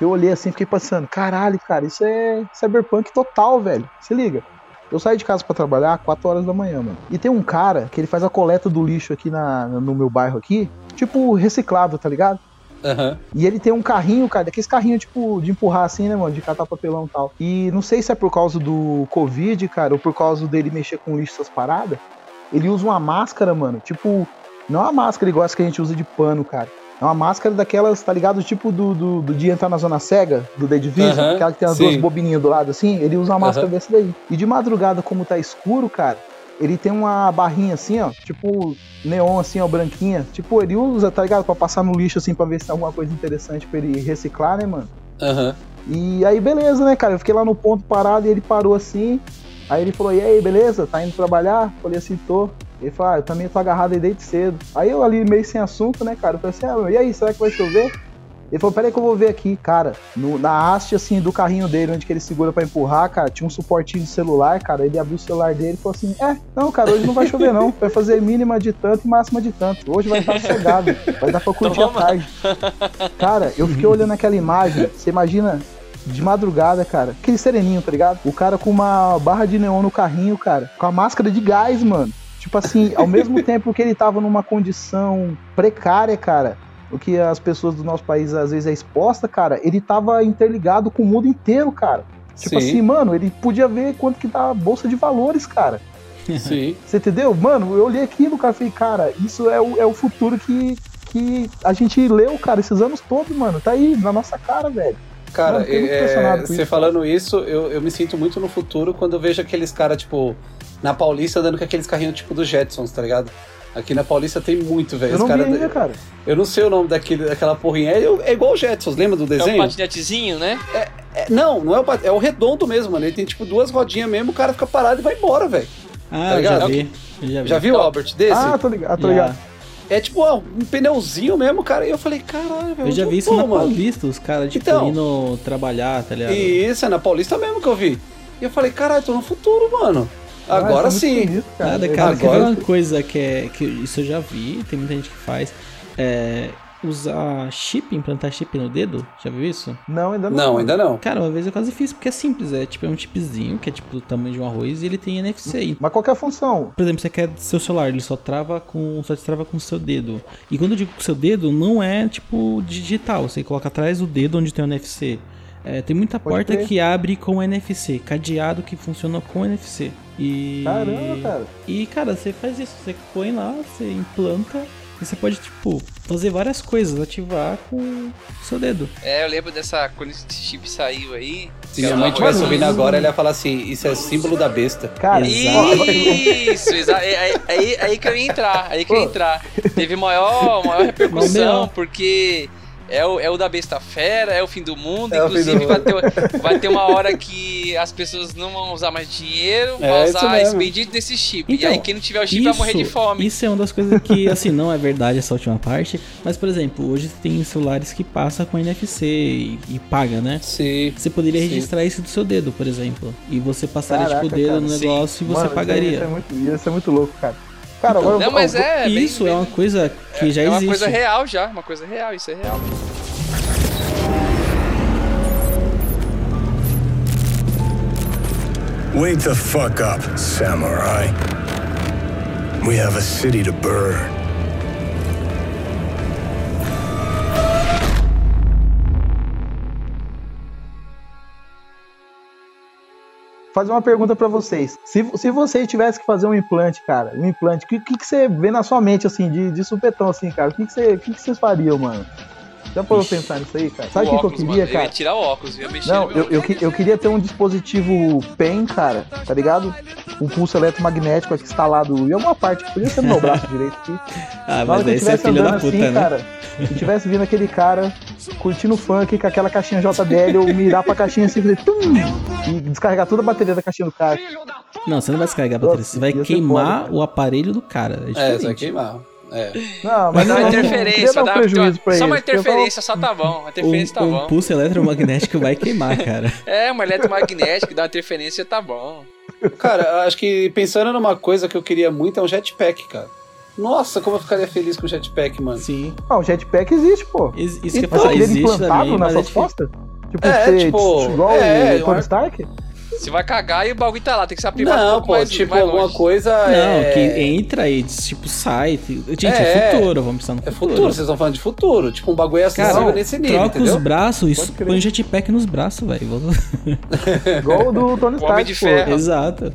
Eu olhei assim fiquei pensando, caralho, cara, isso é cyberpunk total, velho. Se liga. Eu saí de casa pra trabalhar 4 horas da manhã, mano. E tem um cara que ele faz a coleta do lixo aqui na, no meu bairro aqui, tipo reciclado, tá ligado? Aham. E ele tem um carrinho, cara, daqueles carrinhos, tipo, de empurrar assim, né, mano? De catar papelão e tal. E não sei se é por causa do Covid, cara, ou por causa dele mexer com lixo, essas paradas. Ele usa uma máscara, mano. Tipo, não é uma máscara igual essa que a gente usa de pano, cara. É uma máscara daquelas, tá ligado? Tipo do, do, do de entrar na zona cega, do The Division, Aham, aquela que tem as sim. duas bobininhas do lado assim. Ele usa uma máscara Aham. desse daí. E de madrugada, como tá escuro, cara, ele tem uma barrinha assim, ó, tipo neon assim, ó, branquinha. Tipo, ele usa, tá ligado? Pra passar no lixo assim, pra ver se tem alguma coisa interessante pra ele reciclar, né, mano? Aham. E aí, beleza, né, cara? Eu fiquei lá no ponto parado e ele parou assim. Aí ele falou, e aí, beleza? Tá indo trabalhar? Falei assim, tô. Ele falou, ah, eu também tô agarrado aí desde cedo. Aí eu ali meio sem assunto, né, cara? Eu falei assim, ah, e aí, será que vai chover? Ele falou, peraí que eu vou ver aqui. Cara, no- na haste, assim, do carrinho dele, onde que ele segura pra empurrar, cara, tinha um suportinho de celular, cara. Ele abriu o celular dele e falou assim, é, não, cara, hoje não vai chover não. Vai fazer mínima de tanto e máxima de tanto. Hoje vai estar sossegado. Vai dar pra curtir Toma. a tarde. Cara, eu fiquei olhando aquela imagem. Você imagina de madrugada, cara. Aquele sereninho, tá ligado? O cara com uma barra de neon no carrinho, cara. Com a máscara de gás, mano. Tipo assim, ao mesmo tempo que ele tava numa condição precária, cara. O que as pessoas do nosso país às vezes é exposta, cara. Ele tava interligado com o mundo inteiro, cara. Tipo Sim. assim, mano, ele podia ver quanto que tá a bolsa de valores, cara. Sim. Você entendeu? Mano, eu olhei aquilo, cara, e falei, cara, isso é o, é o futuro que, que a gente leu, cara, esses anos todos, mano. Tá aí, na nossa cara, velho. Cara, Mano, é, você isso. falando isso, eu, eu me sinto muito no futuro quando eu vejo aqueles caras, tipo, na Paulista andando com aqueles carrinhos tipo dos Jetsons, tá ligado? Aqui na Paulista tem muito, velho. Eu não vi cara- ainda, cara. Eu não sei o nome daquele, daquela porrinha. É, é igual o Jetsons, lembra do É um desenho? patinetezinho, né? É, não, não é o, pat- é o redondo mesmo, mano. Ele tem tipo duas rodinhas mesmo, o cara fica parado e vai embora, velho. Ah, Tá eu já ligado? vi. Já vi. Já viu, Albert, desse? Ah, tô ligado, tô Já. ligado. É tipo ó, um pneuzinho mesmo, cara. E eu falei, caralho, velho. Eu já vi isso tô, na mano? Paulista, os caras, tipo, Então. indo trabalhar, tá ligado? Isso é na Paulista mesmo que eu vi. E eu falei, caralho, tô no futuro, mano. Agora Ah, é sim. muito sinistro, Nada, É, cara, quer ver agora- uma coisa que é. Que isso eu já vi, tem muita gente que faz. É, usar chip, implantar chip no dedo? Já viu isso? Não, ainda não. Não, ainda não. Cara, uma vez eu quase fiz, porque é simples, é tipo é um chipzinho, que é tipo do tamanho de um arroz, e ele tem NFC. Mas qual que é a função? Por exemplo, você quer seu celular, ele só trava com. só te trava com o seu dedo. E quando eu digo com o seu dedo, não é tipo digital. Você coloca atrás do dedo onde tem o NFC. É, tem muita Pode porta crer. que abre com NFC, cadeado que funciona com NFC. E. Caramba, cara. E cara, você faz isso, você põe lá, você implanta e você pode, tipo, fazer várias coisas, ativar com o seu dedo. É, eu lembro dessa. Quando esse chip saiu aí. Se minha mãe estivesse ouvindo agora, ela ia falar assim: Isso é símbolo da besta. Cara, Isso, exa é, é, aí, aí que eu ia entrar, aí que eu ia entrar. Teve maior, maior repercussão, porque é o, é o da besta fera, é o fim do mundo. É fim do Inclusive, vai, mundo. ter, vai ter uma hora que as pessoas não vão usar mais dinheiro, É, vão isso usar esse bendito desse chip. e Então, aí, quem não tiver o chip vai morrer de fome. Isso é uma das coisas que, assim, não é verdade essa última parte. Mas, por exemplo, hoje tem celulares que passam com NFC e, e paga, né? Sim. Você poderia Sim. registrar isso do seu dedo, por exemplo. E você passaria, Caraca, tipo, o dedo cara, no sim. negócio e você Mano, isso pagaria. Isso é muito, isso é muito louco, cara. Cara, agora Não, mas é. bem- isso é uma coisa que já é uma existe. coisa real já, uma coisa real, isso é real. Wake the fuck up, samurai. We have a city to burn. fazer uma pergunta pra vocês. Se, se você tivesse que fazer um implante, cara, um implante, o que, que, que você vê na sua mente, assim, de, de supetão, assim, cara? O que, que, você, que, que vocês fariam, mano? Já parou pra pensar nisso aí, cara? Sabe o que, que eu queria, mano, Eu cara? ia tirar o óculos, ia mexer Não, eu, eu, que- eu queria ter um dispositivo PEN, cara, tá ligado? Um pulso eletromagnético aqui instalado em alguma parte, podia ser no meu braço direito aqui. Ah, mas que eu aí você é estivesse filho da andando puta, assim, né? cara, se tivesse vindo aquele cara curtindo funk com aquela caixinha JBL, eu mirar pra caixinha assim, fazer tum, e descarregar toda a bateria da caixinha do cara. Não, você não vai descarregar a bateria, você vai queimar o aparelho do cara. É, É, você vai queimar. É. Não, mas dar não, uma não, não interferência, um prejuízo pra só uma eles, só- interferência, só tá bom. Uma interferência tá Um, um bom. pulso eletromagnético vai queimar, cara. É, uma eletromagnética, dá uma interferência, tá bom. Cara, eu acho que pensando numa coisa que eu queria muito é um jetpack, cara. Nossa, como eu ficaria feliz com o jetpack, mano. Sim. Ah, o jetpack existe, pô. Is- Isso que eu Então, falar, existe implantado também, nas é suas costas? Tipo, É, você, tipo, igual é, o Tony eu- Stark? Você vai cagar e o bagulho tá lá, tem que se abrir mais um Não, pouco pô, mais, tipo, mais alguma longe. coisa. Não, é... que entra e tipo sai. Gente, é, É, futuro, vamos pensar no É futuro. futuro, vocês estão falando de futuro. Tipo, um bagulho acessível Cara, nesse nível, troca entendeu? os braços e põe o jetpack nos braços, velho. Igual o do Tony O Homem Stark, de pô. Ferro. Exato.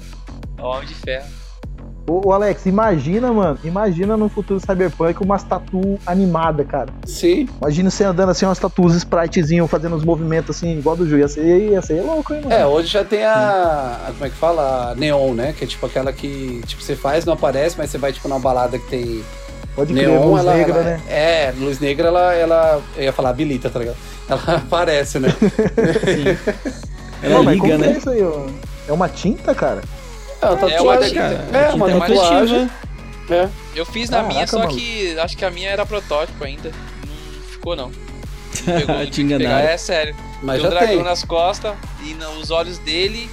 Homem de ferro. Ô, Alex, imagina, mano, imagina no futuro cyberpunk umas tatu animada, cara. Sim. Imagina você andando assim, umas tatuas spritezinho, fazendo uns movimentos assim, igual do Ju. Ia ser, ia ser louco, hein, mano? É, hoje já tem a, a- Como é que fala? A neon, né? Que é tipo aquela que tipo, você faz, não aparece, mas você vai tipo numa balada que tem Pode crer, neon, luz ela, negra, ela- né? É, luz negra, ela, ela. Eu ia falar habilita, tá ligado? Ela aparece, né? Ela Não, mas liga, é né? isso aí, ó? É uma tinta, cara? É uma É uma tatuagem. tinta, cara. A É, uma é tatuagem. É. Eu fiz na Caraca, minha, só maluco. que acho que a minha era protótipo ainda. Não ficou, não. Pegou, não Te enganaram. É sério. Mas tem um já dragão tem. nas costas e no- os olhos dele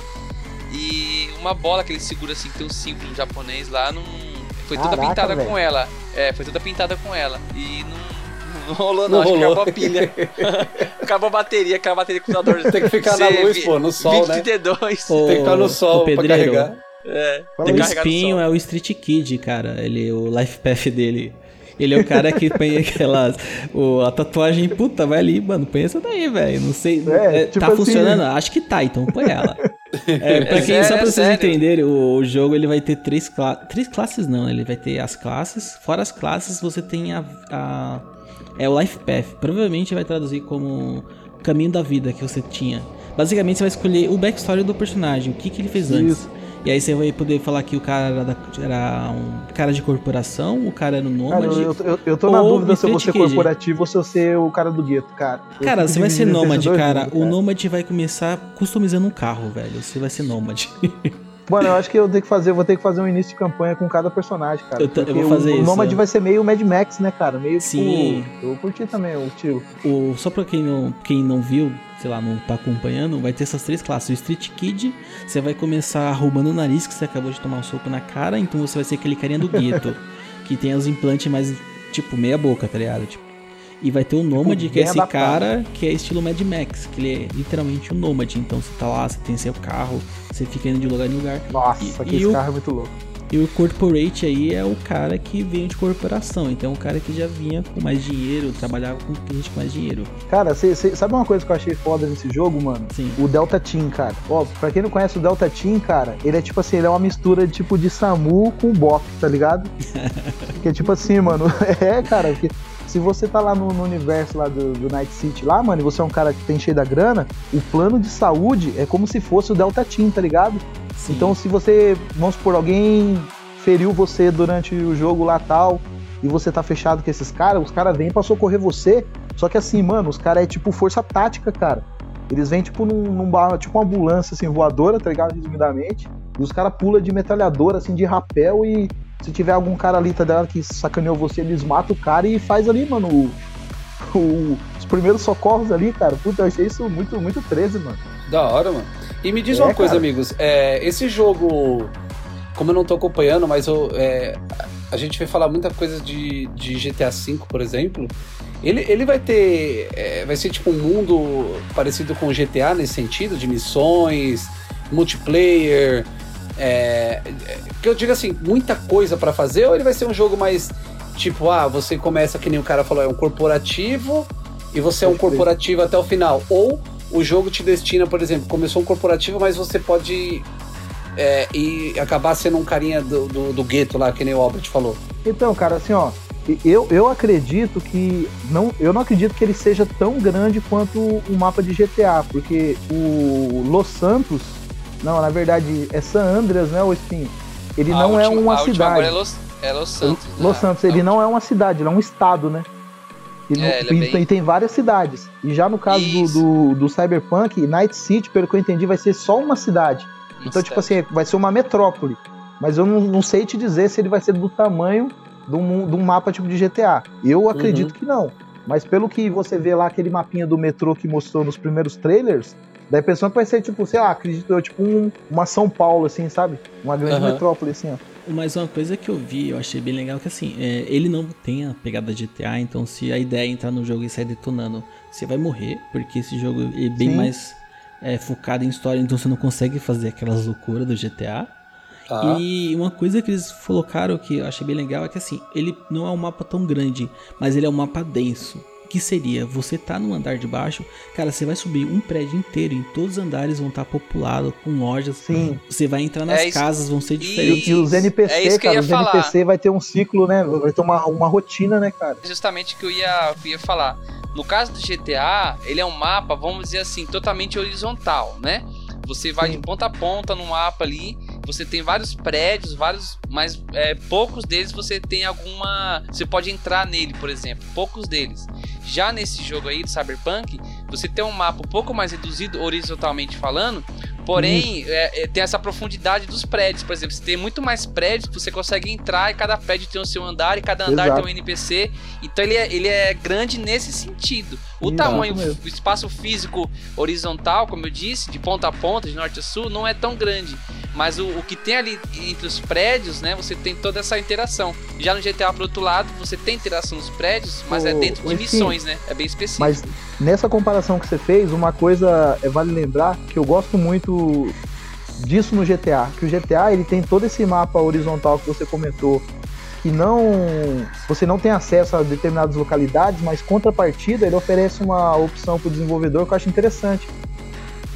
e uma bola que ele segura assim, que tem um símbolo japonês lá. Não, foi toda Caraca, pintada velho. com ela. É, foi toda pintada com ela. E não, não rolou, não. Não acho que rolou. acabou a pilha. acabou a bateria, aquela bateria com o computador. Tem que ficar na luz, pô, no sol, né? 2032. Ô, Tem que ficar no sol ô, pra carregar. É, Fala O espinho é o Street Kid, cara. Ele, o life path dele. Ele é o cara que põe aquelas. O, a tatuagem, puta, vai ali, mano. Põe essa daí, velho. Não sei. É, é, tipo tá assim- funcionando? Acho que tá, então põe ela. É, pra É quem, só sério, pra é vocês sério. entenderem, o, o jogo ele vai ter três, cla três classes, não. né? Ele vai ter as classes. Fora as classes, você tem a. a- é o life path. Provavelmente vai traduzir como caminho da vida que você tinha. Basicamente, você vai escolher o backstory do personagem, o que, que ele fez antes. E aí você vai poder falar que o cara era, da- era um cara de corporação, o cara era um Cara, nômade. eu, eu, eu tô na dúvida se eu vou ser corporativo ou se eu ser o cara do gueto, cara. Eu Cara, você vai ser nômade, cara. mundos, O nômade vai começar customizando um carro, velho. Você vai ser nômade. Mano, eu acho que eu tenho que fazer, vou ter que fazer um início de campanha com cada personagem, cara. Eu eu vou fazer o, isso, O Nômade é. vai ser meio Mad Max, né, cara? Meio Sim. tipo. Eu curti também o estilo. O, só pra quem não, quem não viu, sei lá, não tá acompanhando, vai ter essas três classes. O Street Kid, você vai começar arrumando o nariz, que você acabou de tomar um soco na cara, então você vai ser aquele carinha do gueto, que tem os implantes mais, tipo, meia boca, tá ligado? Tipo, E vai ter o Nômade, que é esse cara que é estilo Mad Max, que ele é literalmente um nômade. Então você tá lá, você tem seu carro, você fica indo de lugar em lugar. Nossa, E- que e esse o- carro é muito louco. E o corporate aí é o cara que veio de corporação. Então é um cara que já vinha com mais dinheiro, trabalhava com gente com mais dinheiro. Cara, cê, cê- sabe uma coisa que eu achei foda nesse jogo, mano? Sim. O Delta Team, cara. Ó, pra quem não conhece o Delta Team, cara, ele é tipo assim, ele é uma mistura de tipo de Samu com Bop, tá ligado? que é tipo assim, mano. É, cara, porque se você tá lá no, no universo lá do, do Night City lá, mano, e você é um cara que tem cheio da grana, o plano de saúde é como se fosse o Delta Team, tá ligado? Sim. Então, se você, vamos supor, alguém feriu você durante o jogo lá tal, e você tá fechado com esses caras, os caras vêm pra socorrer você. Só que assim, mano, os caras é tipo força tática, cara. Eles vêm tipo num, num tipo uma ambulância assim, voadora, tá ligado? Resumidamente. E os caras pulam de metralhadora, assim, de rapel e se tiver algum cara ali, tá ligado, que sacaneou você, eles matam o cara e faz ali, mano, o- o- os primeiros socorros ali, cara. Puta, eu achei isso muito, muito 13, mano. Da hora, mano. E me diz É, uma coisa, cara. amigos. É, esse jogo, como eu não tô acompanhando, mas eu, é, a gente vai falar muita coisa de, de GTA V, por exemplo. Ele, ele vai ter. é, vai ser tipo um mundo parecido com o GTA nesse sentido, de missões, multiplayer. É, que eu digo assim, muita coisa pra fazer, ou ele vai ser um jogo mais tipo, ah, você começa que nem o cara falou, é um corporativo e você é um corporativo até o final. Ou o jogo te destina, por exemplo, começou um corporativo, mas você pode é, e acabar sendo um carinha do, do, do gueto lá, que nem o Albert falou. Então, cara, assim, ó, eu, eu acredito que não, eu não acredito que ele seja tão grande quanto o mapa de GTA, porque o Los Santos, não, na verdade é San Andreas, né, o Espinho? Ele A não é última- uma a última cidade. agora é Los, é Los Santos. Los né? Santos, ele não é uma cidade, ele é um estado, né? E, no- É, é e- bem- e tem várias cidades. E já no caso do, do, do Cyberpunk, Night City, pelo que eu entendi, vai ser só uma cidade. Então, tipo assim, vai ser uma metrópole. Mas eu não, não sei te dizer se ele vai ser do tamanho de um, de um mapa tipo de GTA. Eu acredito que não. Mas pelo que você vê lá, aquele mapinha do metrô que mostrou nos primeiros trailers, dá a impressão que vai ser, tipo, sei lá, acredito eu, tipo um- uma São Paulo, assim, sabe? Uma grande Aham. metrópole, assim, ó. Mas uma coisa que eu vi, eu achei bem legal, que assim, é, ele não tem a pegada GTA, então se a ideia é entrar no jogo e sair detonando, você vai morrer, porque esse jogo é bem Sim. mais é, focado em história, então você não consegue fazer aquelas loucuras do GTA. Tá? E uma coisa que eles colocaram que eu achei bem legal é que assim, ele não é um mapa tão grande, mas ele é um mapa denso. Que seria, você tá no andar de baixo, cara, você vai subir um prédio inteiro, em todos os andares vão estar populados com lojas. Sim. Você vai entrar nas É isso- casas, vão ser e- diferentes. E os NPC, É cara, os falar. NPC vai ter um ciclo, né? Vai ter uma, uma rotina, né, cara? justamente o que eu ia, eu ia falar. No caso do GTA, ele é um mapa, vamos dizer assim, totalmente horizontal, né? Você vai Sim. de ponta a ponta no mapa ali, você tem vários prédios, vários, mas é, poucos deles você tem alguma, você pode entrar nele, por exemplo, poucos deles. Já nesse jogo aí do Cyberpunk, você tem um mapa um pouco mais reduzido horizontalmente falando, porém é, é, tem essa profundidade dos prédios, por exemplo, você tem muito mais prédios você consegue entrar e cada prédio tem o seu andar e cada andar Exato. tem um NPC, então ele é, ele é grande nesse sentido. O Exato tamanho, mesmo. o espaço físico horizontal, como eu disse, de ponta a ponta, de norte a sul, não é tão grande. Mas o, o que tem ali entre os prédios, né? Você tem toda essa interação. Já no GTA, por outro lado, você tem interação nos prédios, mas é Ô, dentro de missões, né? É bem específico. Mas nessa comparação que você fez, uma coisa é vale lembrar que eu gosto muito disso no GTA, que o GTA ele tem todo esse mapa horizontal que você comentou, que não você não tem acesso a determinadas localidades, mas contrapartida ele oferece uma opção para o desenvolvedor que eu acho interessante.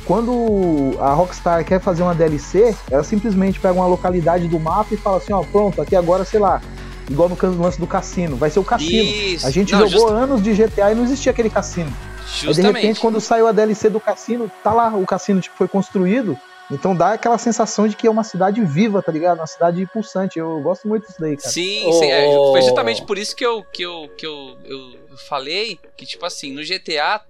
Quando a Rockstar quer fazer uma DLC, ela simplesmente pega uma localidade do mapa e fala assim, ó, pronto, aqui agora, sei lá, igual no lance do cassino, vai ser o cassino. Isso. A gente Não, jogou justa- anos de GTA e não existia aquele cassino. Aí de justamente. repente, quando saiu a DLC do cassino, tá lá, o cassino tipo, foi construído. Então dá aquela sensação de que é uma cidade viva, tá ligado? Uma cidade pulsante. Eu gosto muito disso daí, cara. Sim, Ô, sim. é, foi justamente por isso que eu, que eu, que eu, eu falei que, tipo assim, no GTA,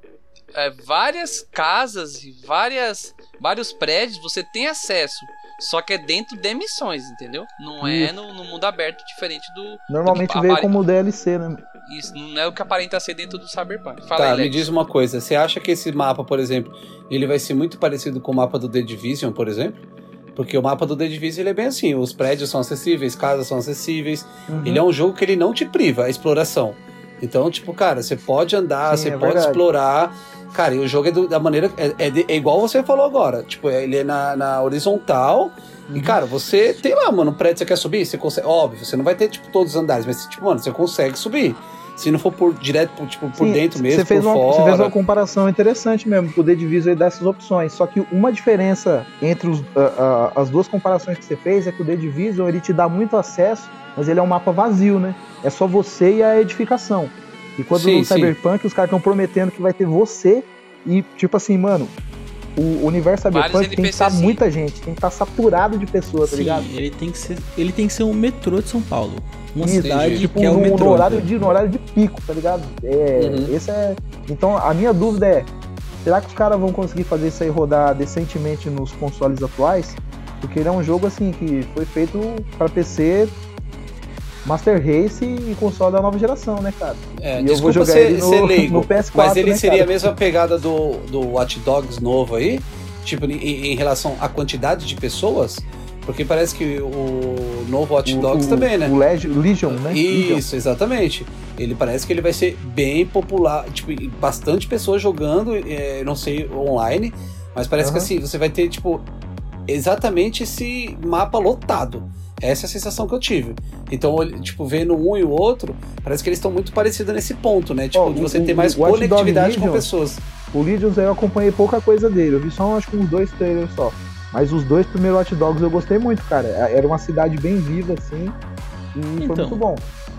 é, várias casas e várias, vários prédios você tem acesso. Só que é dentro de missões, entendeu? Não é Isso. no, no mundo aberto, diferente do. Normalmente do- veio como DLC, né? Isso, não é o que aparenta ser dentro do Cyberpunk. Fala Tá, aí, me diz uma coisa. Você acha que esse mapa, por exemplo, ele vai ser muito parecido com o mapa do The Division, por exemplo? Porque o mapa do The Division ele é bem assim, os prédios são acessíveis, casas são acessíveis. Uhum. Ele é um jogo que ele não te priva a exploração. Então, tipo, cara, você pode andar, Sim, você é pode verdade. explorar. Cara, e o jogo é do- da maneira. É, é de- é igual você falou agora. Tipo, ele é na, na horizontal. Uhum. E, cara, você tem lá, mano, um prédio que você quer subir, você consegue. Óbvio, você não vai ter, tipo, todos os andares, mas, tipo, mano, você consegue subir. Se não for por direto, por, tipo, por Sim, dentro mesmo, Você fez, por uma, fora. você fez uma comparação interessante mesmo, com o The Division e dessas opções. Só que uma diferença entre os- a- a- as duas comparações que você fez é que o The Division ele te dá muito acesso, mas ele é um mapa vazio, né? É só você e a edificação. E quando Sim, no sim. Cyberpunk os caras estão prometendo que vai ter você e, tipo assim, mano, o universo Cyberpunk tem que estar muita gente, tem que estar saturado de pessoas, tá Sim, ligado? ele tem que ser, ele tem que ser um metrô de São Paulo. Uma Isso, cidade tipo, que é o no, metrô. no horário de, no horário de pico, tá ligado? É, Uhum. esse é... Então, a minha dúvida é, será que os caras vão conseguir fazer isso aí rodar decentemente nos consoles atuais? Porque ele é um jogo, assim, que foi feito pra PC, Master Race e console da nova geração, né, cara? É, E eu vou jogar ser, ele no- leigo, no PS4, mas ele né, seria cara? a mesma pegada do, do Watch Dogs novo aí? Tipo, em, em relação à quantidade de pessoas? Porque parece que o novo O- Dogs o, também, né? O Leg- Legion, né? Legion. Isso, exatamente. Ele parece que ele vai ser bem popular, tipo, bastante pessoas jogando, é, não sei, online, mas parece que Aham. assim, você vai ter, tipo, exatamente esse mapa lotado. Essa é a sensação que eu tive. Então, tipo, vendo um e o outro, parece que eles estão muito parecidos nesse ponto, né? Tipo, Ó, de você o- ter mais conectividade com pessoas. O Legions eu acompanhei pouca coisa dele. Eu vi só acho que uns dois trailers só. Mas os dois primeiros Hot Dogs eu gostei muito, cara. Era uma cidade bem viva, assim. E foi Então. muito bom.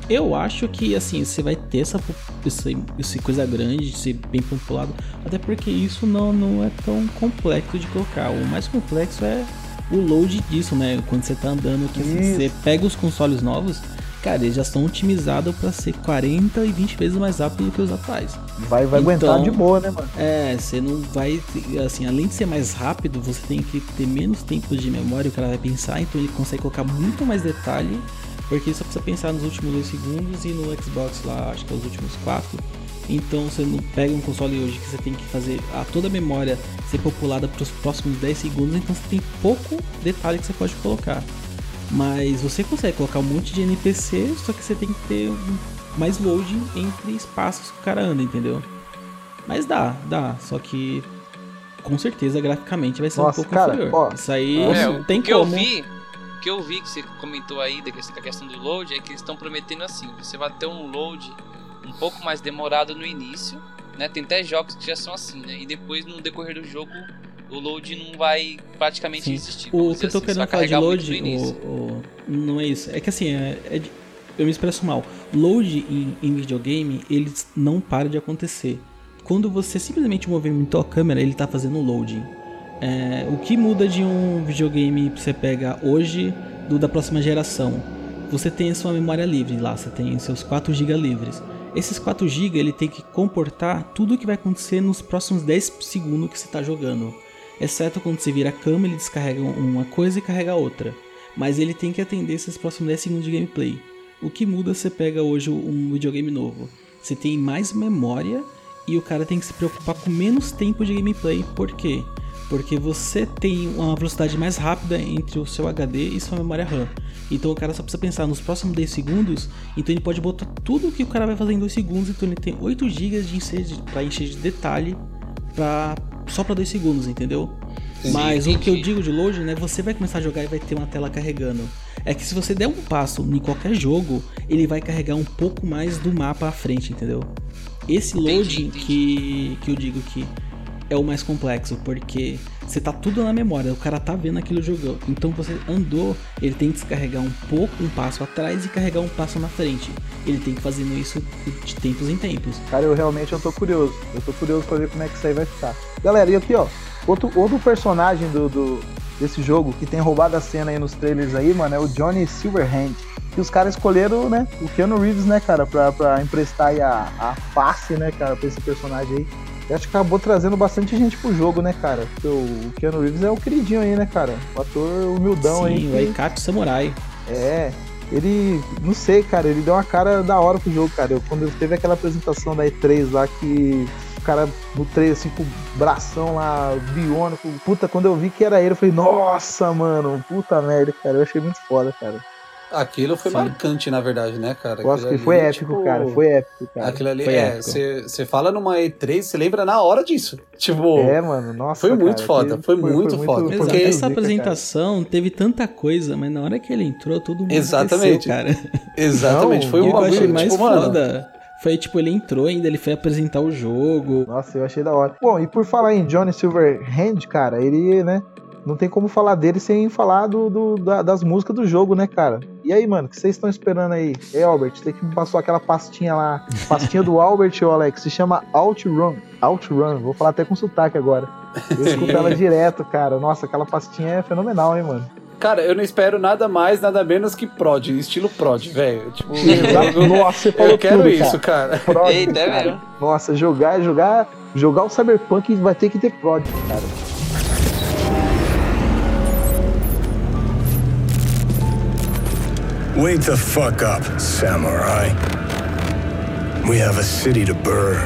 Eu acho que assim, você vai ter essa, essa, essa coisa grande, de ser bem populado, até porque isso não, não é tão complexo de colocar. O mais complexo é o load disso, né? Quando você tá andando, que assim, você pega os consoles novos, cara, eles já estão otimizados pra ser 40 e 20 vezes mais rápido do que os atuais. Vai, vai Então- aguentar de boa, né, mano? É, você não vai. Assim, além de ser mais rápido, você tem que ter menos tempo de memória, o cara vai pensar, então ele consegue colocar muito mais detalhe, porque só precisa pensar nos últimos dois segundos e no Xbox lá, acho que é os últimos quatro. Então você não pega um console hoje que você tem que fazer a toda a memória ser populada para os próximos 10 segundos, então você tem pouco detalhe que você pode colocar. Mas você consegue colocar um monte de NPC, só que você tem que ter mais load entre espaços que o cara anda, entendeu? Mas dá, dá. Só que com certeza graficamente vai ser Nossa, um pouco cara, inferior. ó, Isso aí É, não o tem que como. eu vi, o que eu vi que você comentou aí da questão do load é que eles estão prometendo assim, você vai ter um load um pouco mais demorado no início, né? Tem até jogos que já são assim, né? E depois no decorrer do jogo o load não vai praticamente Sim. existir. O que eu tô assim, querendo falar de load, o, o- não é isso. É que assim, é, é eu me expresso mal. Load em, em videogame, eles não para de acontecer. Quando você simplesmente movimentou a câmera, ele tá fazendo loading. É, o que muda de um videogame que você pega hoje do da próxima geração? Você tem a sua memória livre lá, você tem seus 4 GB livres. Esses 4 GB ele tem que comportar tudo o que vai acontecer nos próximos 10 segundos que você está jogando. Exceto quando você vira a cama, ele descarrega uma coisa e carrega outra. Mas ele tem que atender esses próximos 10 segundos de gameplay. O que muda você pega hoje um videogame novo? Você tem mais memória e o cara tem que se preocupar com menos tempo de gameplay. Por quê? Porque você tem uma velocidade mais rápida entre o seu HD e sua memória RAM. Então o cara só precisa pensar nos próximos 10 segundos. Então ele pode botar tudo que o cara vai fazer em 2 segundos. Então ele tem 8 GB de encher de, pra encher de detalhe pra, só para 2 segundos, entendeu? Sim, Mas o que eu entendi. digo de load, né? Você vai começar a jogar e vai ter uma tela carregando. É que se você der um passo em qualquer jogo, ele vai carregar um pouco mais do mapa à frente, entendeu? Esse Entendi, loading entendi. que, que eu digo que é o mais complexo, porque você tá tudo na memória, o cara tá vendo aquilo jogando. Então você andou, ele tem que descarregar um pouco, um passo atrás e carregar um passo na frente. Ele tem que fazer isso de tempos em tempos. Cara, eu realmente eu tô curioso. Eu tô curioso pra ver como é que isso aí vai ficar. Galera, e aqui, ó. Outro, outro personagem do, do- desse jogo que tem roubado a cena aí nos trailers aí, mano, é o Johnny Silverhand. Que os caras escolheram, né, o Keanu Reeves, né, cara, pra, pra emprestar aí a, a face, né, cara, pra esse personagem aí. Eu acho que acabou trazendo bastante gente pro jogo, né, cara? Porque o, Keanu Reeves é o queridinho aí, né, cara? O ator humildão aí. Sim, o que- Aikatsu Samurai. é, ele, não sei, cara, ele deu uma cara da hora pro jogo, cara. Eu, quando teve aquela apresentação da E3 lá que o cara no 3 assim com o bração lá, biônico, puta, quando eu vi que era ele, eu falei, nossa, mano, puta merda, cara, eu achei muito foda, cara. Aquilo foi Sim. marcante, na verdade, né, cara? Eu acho que foi épico, tipo, cara. Foi épico, cara. Aquilo ali, Foi é, você fala numa E3, você lembra na hora disso. Tipo, É, mano, nossa. Foi muito cara, foda, que- foi muito foda, foi porque- muito Essa zica, apresentação teve tanta coisa, mas na hora que ele entrou, todo mundo Exatamente. cara. exatamente, Não, foi um o que eu bagulho, achei mais tipo, mano, foda foi, tipo, ele entrou ainda, ele foi apresentar o jogo. cara. Nossa, eu achei da hora. Bom, e por falar em Johnny Silverhand, cara, ele, né? Não tem como falar dele sem falar do, do- da- das músicas do jogo, né, cara? E aí, mano, o que vocês estão esperando aí? Ei, Albert, você que me passou aquela pastinha lá. Pastinha do Albert, ô Alex, se chama Outrun. Outrun, vou falar até com sotaque agora. Eu escuto ela direto, cara. Nossa, aquela pastinha é fenomenal, hein, mano? Cara, eu não espero nada mais, nada menos que prod, estilo prod, velho. Tipo, Exato. eu, Nossa, você falou eu quero tudo, isso, cara. cara. Prod, Eita, é cara. Nossa, jogar, jogar, jogar o Cyberpunk vai ter que ter prod, cara. Wake the fuck up, samurai. We have a city to burn.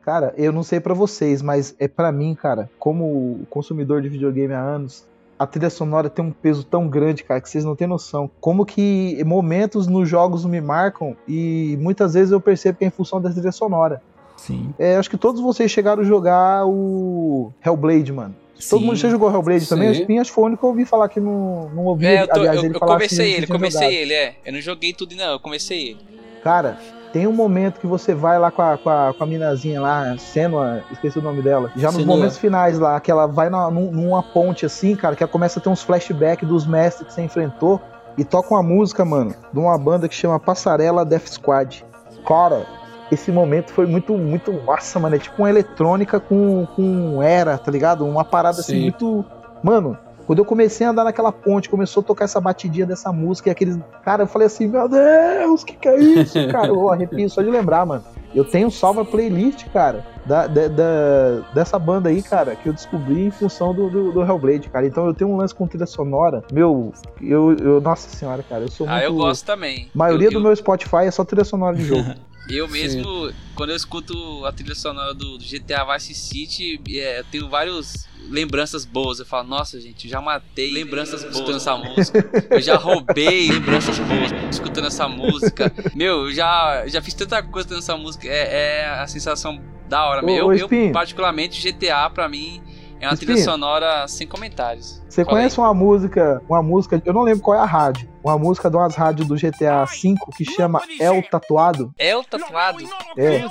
Cara, eu não sei pra vocês, mas é pra mim, cara, como consumidor de videogame há anos, a trilha sonora tem um peso tão grande, cara, que vocês não têm noção. Como que momentos nos jogos me marcam e muitas vezes eu percebo que é em função da trilha sonora. Sim. É, acho que todos vocês chegaram a jogar o Hellblade, mano. Todo Sim. mundo já jogou Hellblade também? Sim. O Spin acho que foi o único que eu ouvi falar que não, não ouvi, É, eu, tô- aliás, eu- ele eu falar comecei que ele, comecei jogado. ele, é. Eu não joguei tudo, não, eu comecei ele. Cara, tem um momento que você vai lá com a, com a, com a minazinha lá, Senua, esqueci o nome dela. Já nos Senua. momentos finais lá, que ela vai na- num- numa ponte assim, cara, que ela começa a ter uns flashbacks dos mestres que você enfrentou. E toca uma música, mano, de uma banda que chama Passarela Death Squad. Cara, esse momento foi muito, muito massa, mano. É tipo uma eletrônica com, com era, tá ligado? Uma parada assim Sim. muito. Mano, quando eu comecei a andar naquela ponte, começou a tocar essa batidinha dessa música e aqueles. Cara, eu falei assim, meu Deus, que que é isso, cara? Eu arrepio só de lembrar, mano. Eu tenho salva playlist, cara, da, da- da- dessa banda aí, cara, que eu descobri em função do, do, do Hellblade, cara. Então eu tenho um lance com trilha sonora. Meu, eu, eu nossa senhora, cara, eu sou muito. Ah, eu gosto também. A maioria eu, do eu- meu Spotify é só trilha sonora de jogo. Eu mesmo, quando eu escuto a trilha sonora do, do GTA Vice City, é, eu tenho várias lembranças boas. Eu falo, nossa, gente, eu já matei lembranças boas escutando essa música. Eu já roubei lembranças boas escutando essa música. Meu, eu já, já fiz tanta coisa escutando essa música. É, é a sensação da hora. Ô, meu. ô, Eu, particularmente, GTA pra mim é uma trilha sonora sem comentários. Você aí. conhece uma música, uma música, eu não lembro qual é a rádio, uma música de umas rádios do GTA V que chama El Tatuado? É o tatuado. É.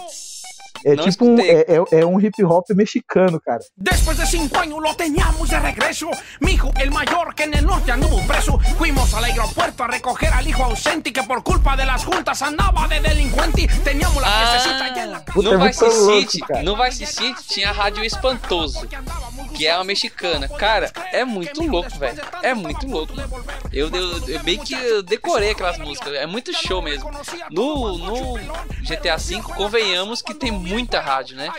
É Não tipo um, é, é- é um hip hop mexicano, cara. Después de cinco años lo teníamos de regreso. Mi hijo, el mayor, que en el norte anduvo preso. Fuimos al aeropuerto a recoger al hijo ausente que por culpa de las juntas andaba de delincuente. Teníamos la fiestecita allá en la Ah, casa. No é Vice muito louco, City, no Vice City tinha a Rádio Espantoso, que é uma mexicana. Cara, é muito louco, velho. É muito louco. Eu, eu, eu bem que eu decorei aquelas músicas. É muito show mesmo. No, no GTA V, convenhamos que tem muita rádio, né?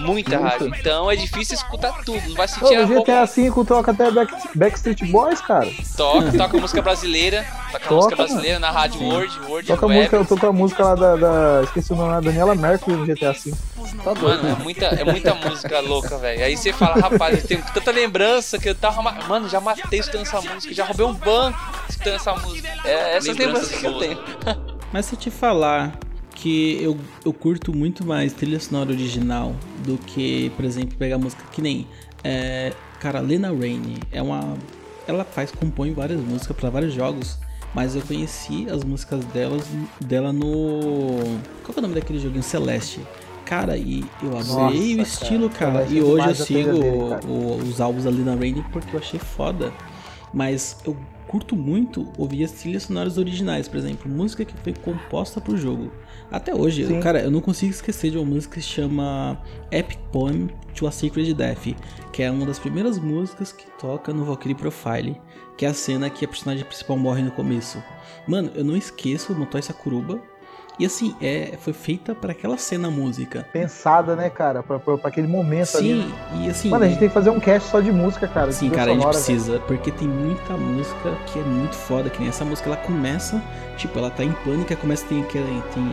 Muita rádio. Então é difícil escutar tudo. Não vai sentir a no. GTA V toca até Back, Backstreet Boys, cara. Toca, toca música brasileira. Toca, Toca, música mano. brasileira na Rádio World, World Toca música, eu tô com a música lá da, da- esqueci o nome lá, Daniela Mercury no GTA V. Tá doido. Mano, é muita, é muita música louca, velho. Aí você fala, rapaz, eu tenho tanta lembrança que eu tava. ma- Mano, já matei escutando essa música, já roubei um banco escutando essa música. É essas lembranças, que eu tenho. Mas se eu te falar que eu, eu curto muito mais trilha sonora original do que, por exemplo, pegar música que nem. É, cara, Lena Raine é uma. Ela faz, compõe várias músicas pra vários jogos. Mas eu conheci as músicas delas, dela no. Qual que é o nome daquele joguinho? Celeste. Cara, e eu adorei o estilo, cara. cara. E hoje eu sigo dele, cara. o- os álbuns da Lena Raine porque eu achei foda. Mas eu curto muito ouvir as trilhas sonoras originais, por exemplo, música que foi composta pro jogo. Até hoje, Sim. cara, eu não consigo esquecer de uma música que se chama Epic Poem to a Sacred Death, que é uma das primeiras músicas que toca no Valkyrie Profile, que é a cena que a personagem principal morre no começo. Mano, eu não esqueço o Motoi Sakuruba. E assim, é, foi feita para aquela cena a música. Pensada, né, cara, pra, pra, pra aquele momento ali. Sim, e assim. Mano, a gente tem que fazer um cast só de música, cara. Sim, cara, a gente precisa, porque tem muita música que é muito foda, que nem essa música, ela começa, tipo, ela tá em pânico, aí começa, tem aquela, tem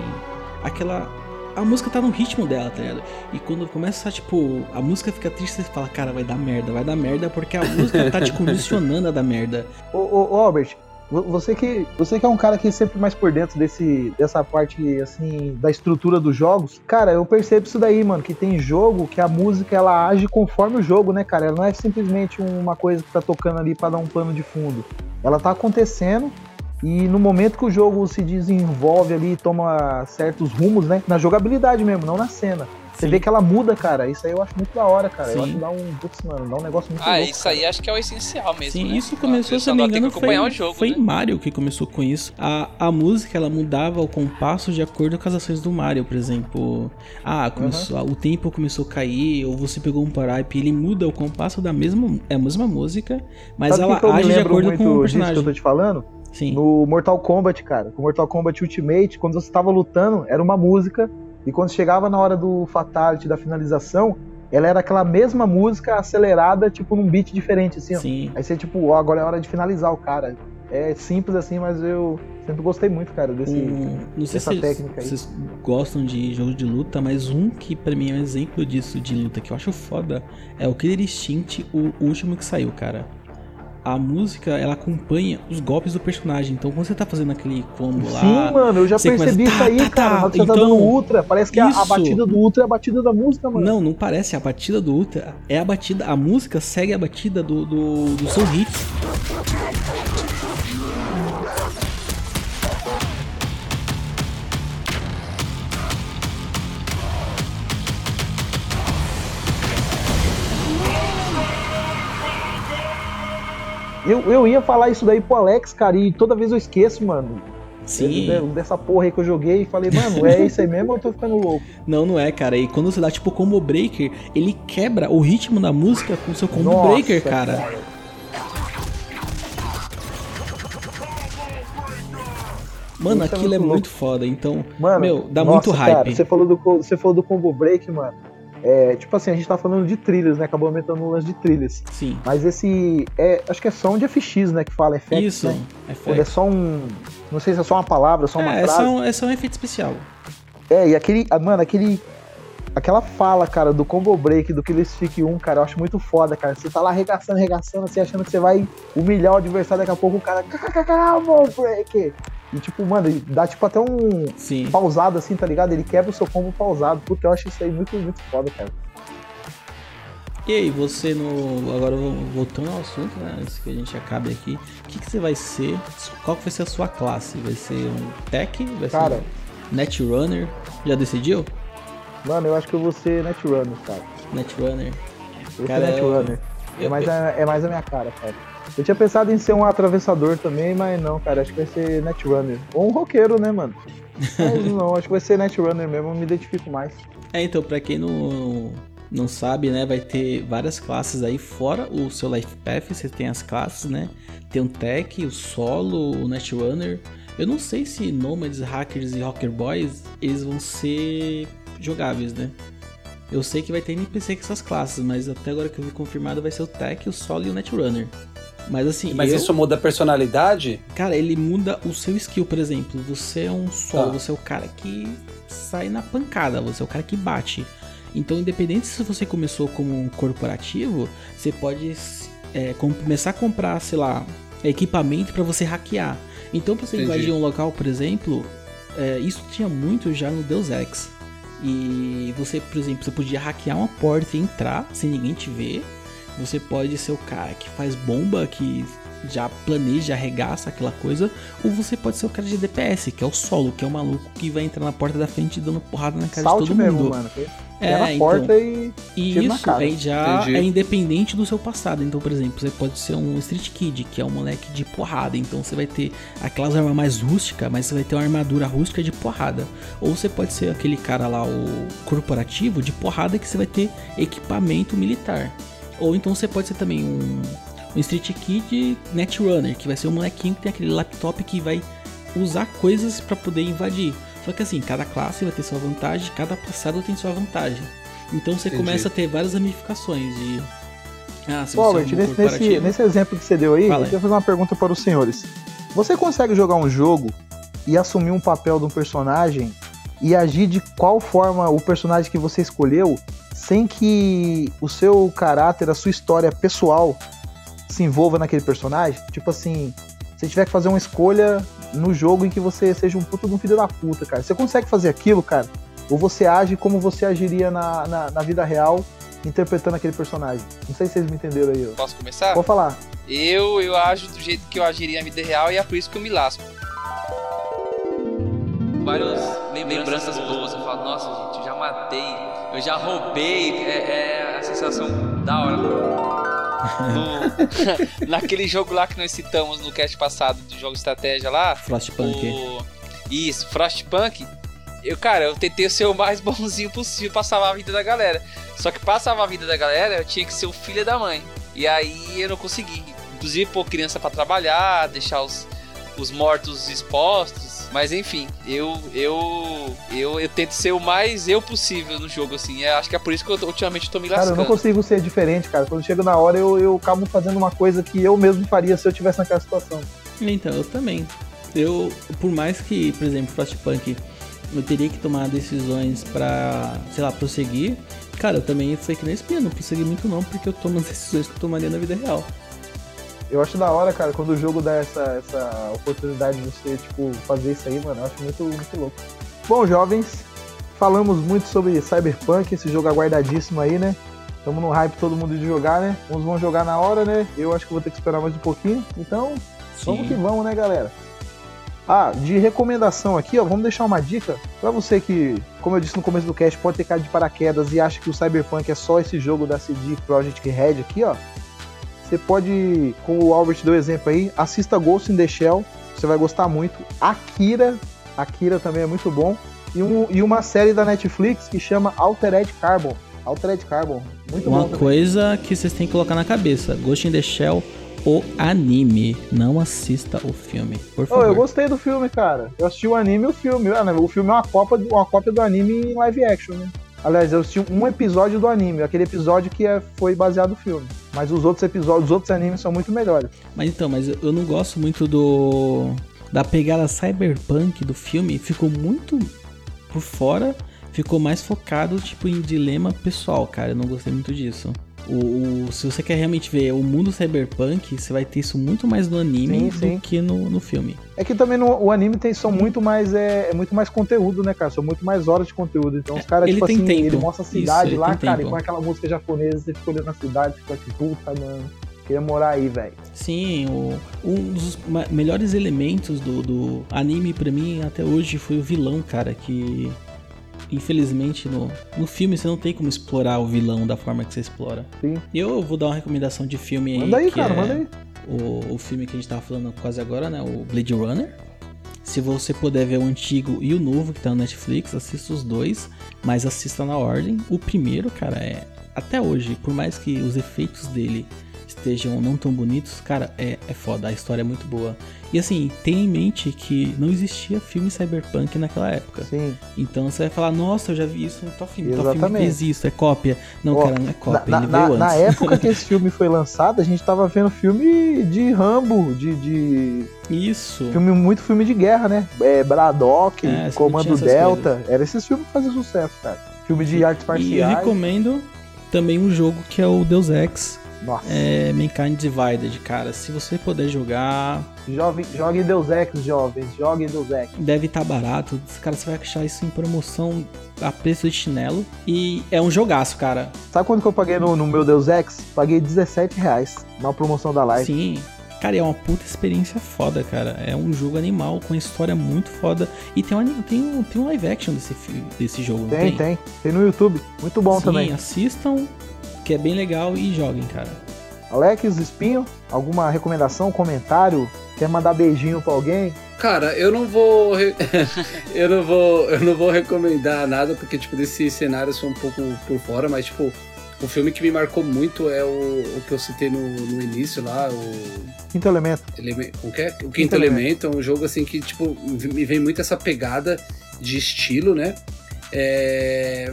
aquela a música tá no ritmo dela, tá ligado? E quando começa, tipo, a música fica triste, você fala, cara, vai dar merda, vai dar merda, porque a música tá te condicionando a dar merda. Ô, ô, ô, Albert, você que, você que é um cara que é sempre mais por dentro desse, dessa parte, assim, da estrutura dos jogos, cara, eu percebo isso daí, mano, que tem jogo que a música, ela age conforme o jogo, né, cara? Ela não é simplesmente uma coisa que tá tocando ali pra dar um pano de fundo. Ela tá acontecendo e no momento que o jogo se desenvolve ali, toma certos rumos, né, na jogabilidade mesmo, não na cena. Você Sim. vê que ela muda, cara. Isso aí eu acho muito da hora, cara. Eu Sim. acho que dá um, putz, mano, dá um negócio muito Ah, louco, isso aí acho que é o essencial mesmo. Sim, né? isso começou, A se eu não me engano, que acompanhar foi, o jogo, foi né? Mario que começou com isso. A, a música, ela mudava o compasso de acordo com as ações do Mario, por exemplo. Ah, começou, o tempo começou a cair, ou você pegou um Paraipe, ele muda o compasso da mesma, é a mesma música, mas Sabe ela que eu age de acordo com o disso que eu personagem. tô te falando? Sim. No Mortal Kombat, cara. Com Mortal Kombat Ultimate, quando você tava lutando, era uma música. E quando chegava na hora do Fatality, da finalização, ela era aquela mesma música acelerada, tipo, num beat diferente, assim, ó. Sim. Aí você, tipo, ó, agora é hora de finalizar o cara. É simples assim, mas eu sempre gostei muito, cara, desse. Um, não sei dessa se técnica aí. vocês gostam de jogos de luta, mas um que pra mim é um exemplo disso de luta que eu acho foda é o Killer Instinct, o último que saiu, cara. A música, ela acompanha os golpes do personagem. Então, quando você tá fazendo aquele combo lá. Sim, mano, eu já percebi começa, isso aí, tá, tá, cara. tá. Você tá Então, dando Ultra, parece que a, batida do Ultra é a batida da música, mano. Não, não parece. A batida do Ultra é a batida. A música segue a batida do, do, do seu hit. Eu, eu ia falar isso daí pro Alex, cara, e toda vez eu esqueço, mano. Sim. De- Dessa porra aí que eu joguei e falei, mano, é isso aí mesmo ou eu tô ficando louco? Não, não é, cara. E quando você dá tipo combo breaker, ele quebra o ritmo da música com o seu combo Nossa, breaker, cara. Mano, Isso é aquilo é muito muito foda. Então, Mano, meu, dá nossa, muito hype. Cara, você falou do você falou do combo break, mano. É, tipo assim, a gente tá falando de trilhas, né? Acabou aumentando o lance de trilhas. Sim. Mas esse é, acho que é som de FX, né, que fala effects, Isso. né? É, Quando é só um, não sei se é só uma palavra, só uma é, é, frase. só um, é só um efeito especial. É, e aquele, ah, mano, aquele aquela fala, cara, do combo break do Killer Stick 1, cara, eu acho muito foda, cara. Você tá lá arregaçando, arregaçando, assim, achando que você vai humilhar o adversário, daqui a pouco o cara, combo break. E tipo, mano, ele dá tipo até um Sim. pausado assim, tá ligado? Ele quebra o seu combo pausado. Puta, eu acho isso aí muito, muito foda, cara. E aí, você no. Agora voltando ao assunto, né? Antes que a gente acabe aqui. O que, que você vai ser? Qual que vai ser a sua classe? Vai ser um tech? Vai Cara. ser um netrunner? Já decidiu? Mano, eu acho que eu vou ser Netrunner, cara. Netrunner. Eu vou Cara, ser Netrunner. eu- É mais, a, é mais a minha cara, cara. Eu tinha pensado em ser um atravessador também, mas não, cara. Acho que vai ser Netrunner. Ou um roqueiro, né, mano? Mas não, acho que vai ser Netrunner mesmo. Eu me identifico mais. É, então, pra quem não, não sabe, né, vai ter várias classes aí, fora o seu Life Path, você tem as classes, né? Tem o Tech, o Solo, o Netrunner. Eu não sei se Nomads, Hackers e Rocker Boys, eles vão ser jogáveis, né? Eu sei que vai ter NPC com essas classes, mas até agora que eu vi confirmado vai ser o Tech, o Solo e o Netrunner. Mas assim, Mas eu- isso muda a personalidade? Cara, ele muda o seu skill, por exemplo. Você é um solo, Tá. você é o cara que sai na pancada, você é o cara que bate. Então, independente se você começou como um corporativo, você pode é, com- começar a comprar, sei lá, equipamento pra você hackear. Então, pra você Entendi. invadir um local, por exemplo, é, isso tinha muito já no Deus Ex. E você, por exemplo, você podia hackear uma porta e entrar sem ninguém te ver. Você pode ser o cara que faz bomba, que já planeja, arregaça aquela coisa. Ou você pode ser o cara de DPS, que é o solo, que é o maluco que vai entrar na porta da frente dando porrada na cara Salte de todo mesmo, mundo. mano. É, na então, porta e. e isso cara. aí já Entendi. é independente do seu passado. Então, por exemplo, você pode ser um Street Kid, que é um moleque de porrada. Então você vai ter aquelas armas mais rústicas, mas você vai ter uma armadura rústica de porrada. Ou você pode ser aquele cara lá, o corporativo, de porrada, que você vai ter equipamento militar. Ou então você pode ser também um, um Street Kid Netrunner, que vai ser um molequinho que tem aquele laptop que vai usar coisas pra poder invadir. Só que assim, cada classe vai ter sua vantagem, cada passado tem sua vantagem. Então você Entendi. começa a ter várias ramificações de. Ah, se Pô, você é um nesse, nesse, nesse exemplo que você deu aí, Fala eu queria fazer uma pergunta para os senhores. Você consegue jogar um jogo e assumir um papel de um personagem e agir de qual forma o personagem que você escolheu, sem que o seu caráter, a sua história pessoal se envolva naquele personagem. Tipo assim, se tiver que fazer uma escolha no jogo em que você seja um puto de um filho da puta, cara. Você consegue fazer aquilo, cara? Ou você age como você agiria na, na, na vida real, interpretando aquele personagem? Não sei se vocês me entenderam aí. ó. Posso começar? Vou falar. Eu, eu ajo do jeito que eu agiria na vida real e é por isso que eu me lasco. Várias lembranças boas. Eu falo, nossa, gente, eu já matei, eu já roubei. É, é a sensação da hora. No- naquele jogo lá que nós citamos no cast passado de jogo estratégia lá. Frostpunk. O... Isso, Frostpunk. Eu, cara, eu tentei ser o mais bonzinho possível pra salvar a vida da galera. Só que pra salvar a vida da galera, eu tinha que ser o filho da mãe. E aí eu não consegui. Inclusive pôr criança pra trabalhar, deixar os, os mortos expostos. Mas enfim, eu, eu eu eu tento ser o mais eu possível no jogo, assim. É, acho que é por isso que eu, tô- ultimamente eu tô me Cara, eu lascando. não consigo ser diferente, cara. Quando chega na hora, eu, eu acabo fazendo uma coisa que eu mesmo faria se eu tivesse naquela situação. Então, eu também. Eu, por mais que, por exemplo, Frostpunk, eu teria que tomar decisões pra, sei lá, prosseguir. Cara, eu também foi que nem espinha, não prossegui muito não, porque eu tomo as decisões que eu tomaria na vida real. Eu acho da hora, cara, quando o jogo dá essa, essa oportunidade de você, tipo, fazer isso aí, mano. Eu acho muito, muito louco. Bom, jovens, falamos muito sobre Cyberpunk, esse jogo aguardadíssimo aí, né? Estamos no hype todo mundo de jogar, né? Uns vão jogar na hora, né? Eu acho que vou ter que esperar mais um pouquinho. Então, vamos que vamos, né, galera? Ah, de recomendação aqui, ó, vamos deixar uma dica pra você que, como eu disse no começo do cast, pode ter caído de paraquedas e acha que o Cyberpunk é só esse jogo da CD Projekt Red aqui, ó. Você pode, como o Albert deu exemplo aí, assista Ghost in the Shell, você vai gostar muito. Akira, Akira também é muito bom. E, um- e uma série da Netflix que chama Altered Carbon. Altered Carbon, muito Uma bom também. coisa que vocês têm que colocar na cabeça: Ghost in the Shell, o anime. Não assista o filme, por Oh, favor. eu gostei do filme, cara. Eu assisti o anime e o filme. Ah, né, O filme é uma cópia, uma cópia do anime em live action, né? Aliás, eu assisti um episódio do anime, aquele episódio que é- foi baseado no filme. Mas os outros episódios, os outros animes são muito melhores. Mas então, mas eu- não gosto muito do. Da pegada cyberpunk do filme. Ficou muito por fora. Ficou mais focado, tipo, em dilema pessoal, cara. Eu não gostei muito disso. O, o- se você quer realmente ver o mundo cyberpunk, você vai ter isso muito mais no anime Sim, sim. do que no, no filme. É que também no, o anime tem são muito mais é, é muito mais conteúdo, né, cara? São muito mais horas de conteúdo. Então os caras ele tipo assim, tempo. ele mostra a Isso, cidade ele lá, cara, tempo. e com aquela música japonesa, você fica olhando a cidade, fica tipo, puta, mano, queria morar aí, velho. Sim, o- um dos melhores elementos do, do anime pra mim até hoje foi o vilão, cara, que infelizmente no, no filme você não tem como explorar o vilão da forma que você explora. Sim. E eu vou dar uma recomendação de filme aí. Manda aí, que cara, é manda aí. O, o filme que a gente tava falando quase agora, né? O Blade Runner. Se você puder ver o antigo e o novo que tá no Netflix, assista os dois, mas assista na ordem. O primeiro, cara, é. Até hoje, por mais que os efeitos dele estejam não tão bonitos, cara, é, é foda, a história é muito boa. E assim, tenha em mente que não existia filme cyberpunk naquela época. Sim. Então você vai falar, nossa, eu já vi isso, filme, tal filme Exatamente. fez isso, é cópia. Não, Ó, cara, não é cópia, na, ele na- veio na antes. época que esse filme foi lançado, a gente tava vendo filme de Rambo, de, de Isso. filme muito filme de guerra, né? É, Braddock, É, Comando Delta. Era esses filmes que faziam sucesso, cara. Filme de artes E eu marciais. recomendo também um jogo que é o Deus Ex, Nossa. é Mankind Divided, cara. Se você puder jogar, Jovem, joguem Deus Ex, jovens. Joguem Deus Ex. deve estar barato. Cara, você vai achar isso em promoção a preço de chinelo. E é um jogaço, cara. Sabe quanto que eu paguei no, no meu Deus Ex? Paguei 17 reais. Na promoção da live. Sim. Cara, é uma puta experiência foda, cara. É um jogo animal com uma história muito foda. E tem um, tem um, tem um live action desse, desse jogo, não Tem, tem. Tem no YouTube. Muito bom Sim, também. assistam, que é bem legal e joguem, cara. Alex, Espinho, alguma recomendação, comentário? Quer mandar beijinho pra alguém? Cara, eu não vou. re- eu não vou. Eu não vou recomendar nada, porque, tipo, desse cenário eu sou um pouco por fora, mas, tipo, o filme que me marcou muito é o, o que eu citei no, no início lá, o. Quinto elemento. Eleme- o, que é? o Quinto, Quinto Elemento. É um jogo assim que, tipo, me vem muito essa pegada de estilo, né? É,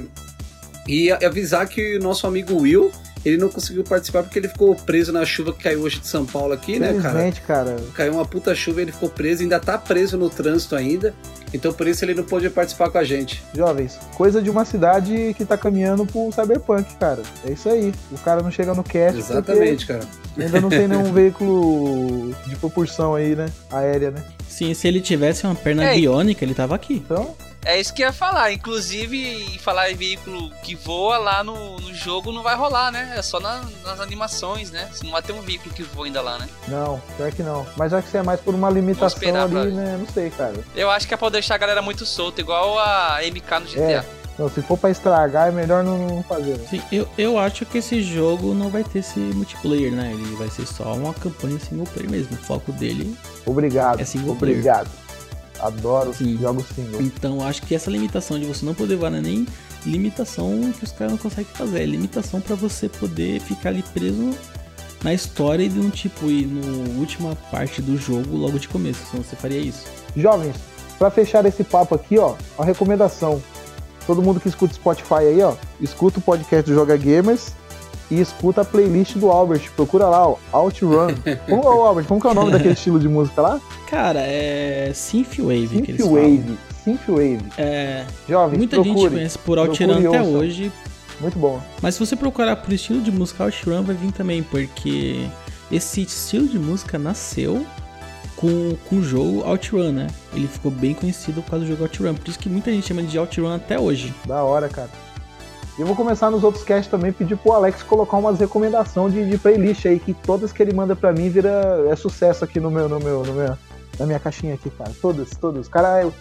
E avisar que o nosso amigo Will, Ele não conseguiu participar porque ele ficou preso na chuva que caiu hoje de São Paulo aqui, né, cara? Infelizmente, cara. Caiu uma puta chuva, ele ficou preso, ainda tá preso no trânsito ainda. Então por isso ele não pôde participar com a gente. Jovens, coisa de uma cidade que tá caminhando pro Cyberpunk, cara. É isso aí. O cara não chega no cast Exatamente, cara. ainda não tem nenhum veículo de propulsão aí, né? Aérea, né? Sim, se ele tivesse uma perna É. biônica, ele tava aqui. Então, É isso que eu ia falar. Inclusive, falar em veículo que voa lá no, no jogo não vai rolar, né? É só na- nas animações, né? Você não vai ter um veículo que voa ainda lá, né? não, pior que não. Mas acho que isso é mais por uma limitação esperar ali, pra- né? Não sei, cara. Eu acho que é pra deixar a galera muito solta, igual a MK no GTA. É. Não, se for pra estragar, é melhor não, não fazer. Né? Sim, eu, eu acho que esse jogo não vai ter esse multiplayer, né? Ele vai ser só uma campanha single player mesmo. O foco dele. Obrigado. É single player. Obrigado. Adoro Sim. jogos single. Então acho que essa limitação de você não poder voar não é nem limitação que os caras não conseguem fazer. É limitação pra você poder ficar ali preso na história e de um tipo ir no última parte do jogo logo de começo. Senão você faria isso. Jovens, pra fechar esse papo aqui, ó, a recomendação. Todo mundo que escuta Spotify aí, ó, escuta o podcast do Joga Gamers e escuta a playlist do Albert. Procura lá, ó, Outrun. Como, ô, Albert, como que é o nome daquele estilo de música lá? Cara, é Synthwave. Synthwave. Synthwave. É, Jovens, muita gente procure. conhece por Outrun até hoje, Muito bom. Mas se você procurar por estilo de música, Outrun vai vir também, porque esse estilo de música nasceu com, com o jogo Outrun, né? Ele ficou bem conhecido por causa do jogo Outrun, por isso que muita gente chama de Outrun até hoje. Da hora, cara. E eu vou começar nos outros casts também, pedir pro Alex colocar umas recomendações de, de playlist aí, que todas que ele manda pra mim vira é sucesso aqui no meu, no meu, no meu, na minha caixinha aqui, cara. Todas, todas. Cara, é- o,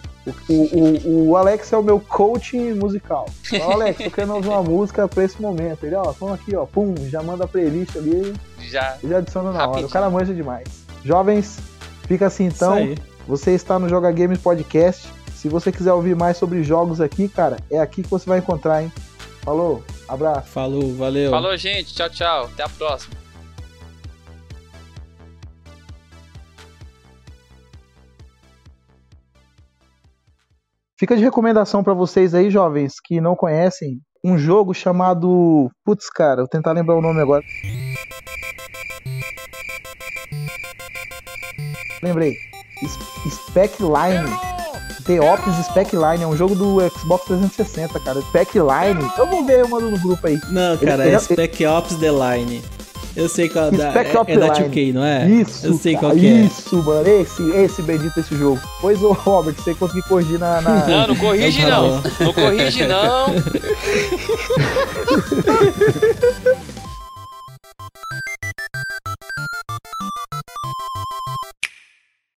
o, o, Alex é o meu coach musical. Ó, Alex, tô querendo ouvir uma música pra esse momento. Ele, ó, toma aqui, ó, pum, já manda a playlist ali Já. e já adiciona na hora. Rapidinho. O cara manja demais. Jovens, fica assim então. Isso aí. Você está no Joga Games Podcast. Se você quiser ouvir mais sobre jogos aqui, cara, é aqui que você vai encontrar, hein? Falou, abraço. Falou, valeu. Falou, gente. Tchau, tchau. Até a próxima. Fica de recomendação pra vocês aí, jovens, que não conhecem, um jogo chamado. Putz, cara, vou tentar lembrar o nome agora. Lembrei. Spec Line. The Ops Spec Line. É um jogo do Xbox 360, cara. Spec Line. Eu vou ver, eu mando no grupo aí. Não, cara, Ele- é ele- Spec Ops The Line. Eu sei qual da, Spec é, é da The 2K, não é? Isso, Eu sei cara, qual que é. Isso, mano. Esse, esse bendito esse jogo. Pois, ô Robert, você conseguiu corrigir na. na- Não, não corrige Tá não. Não corrige não.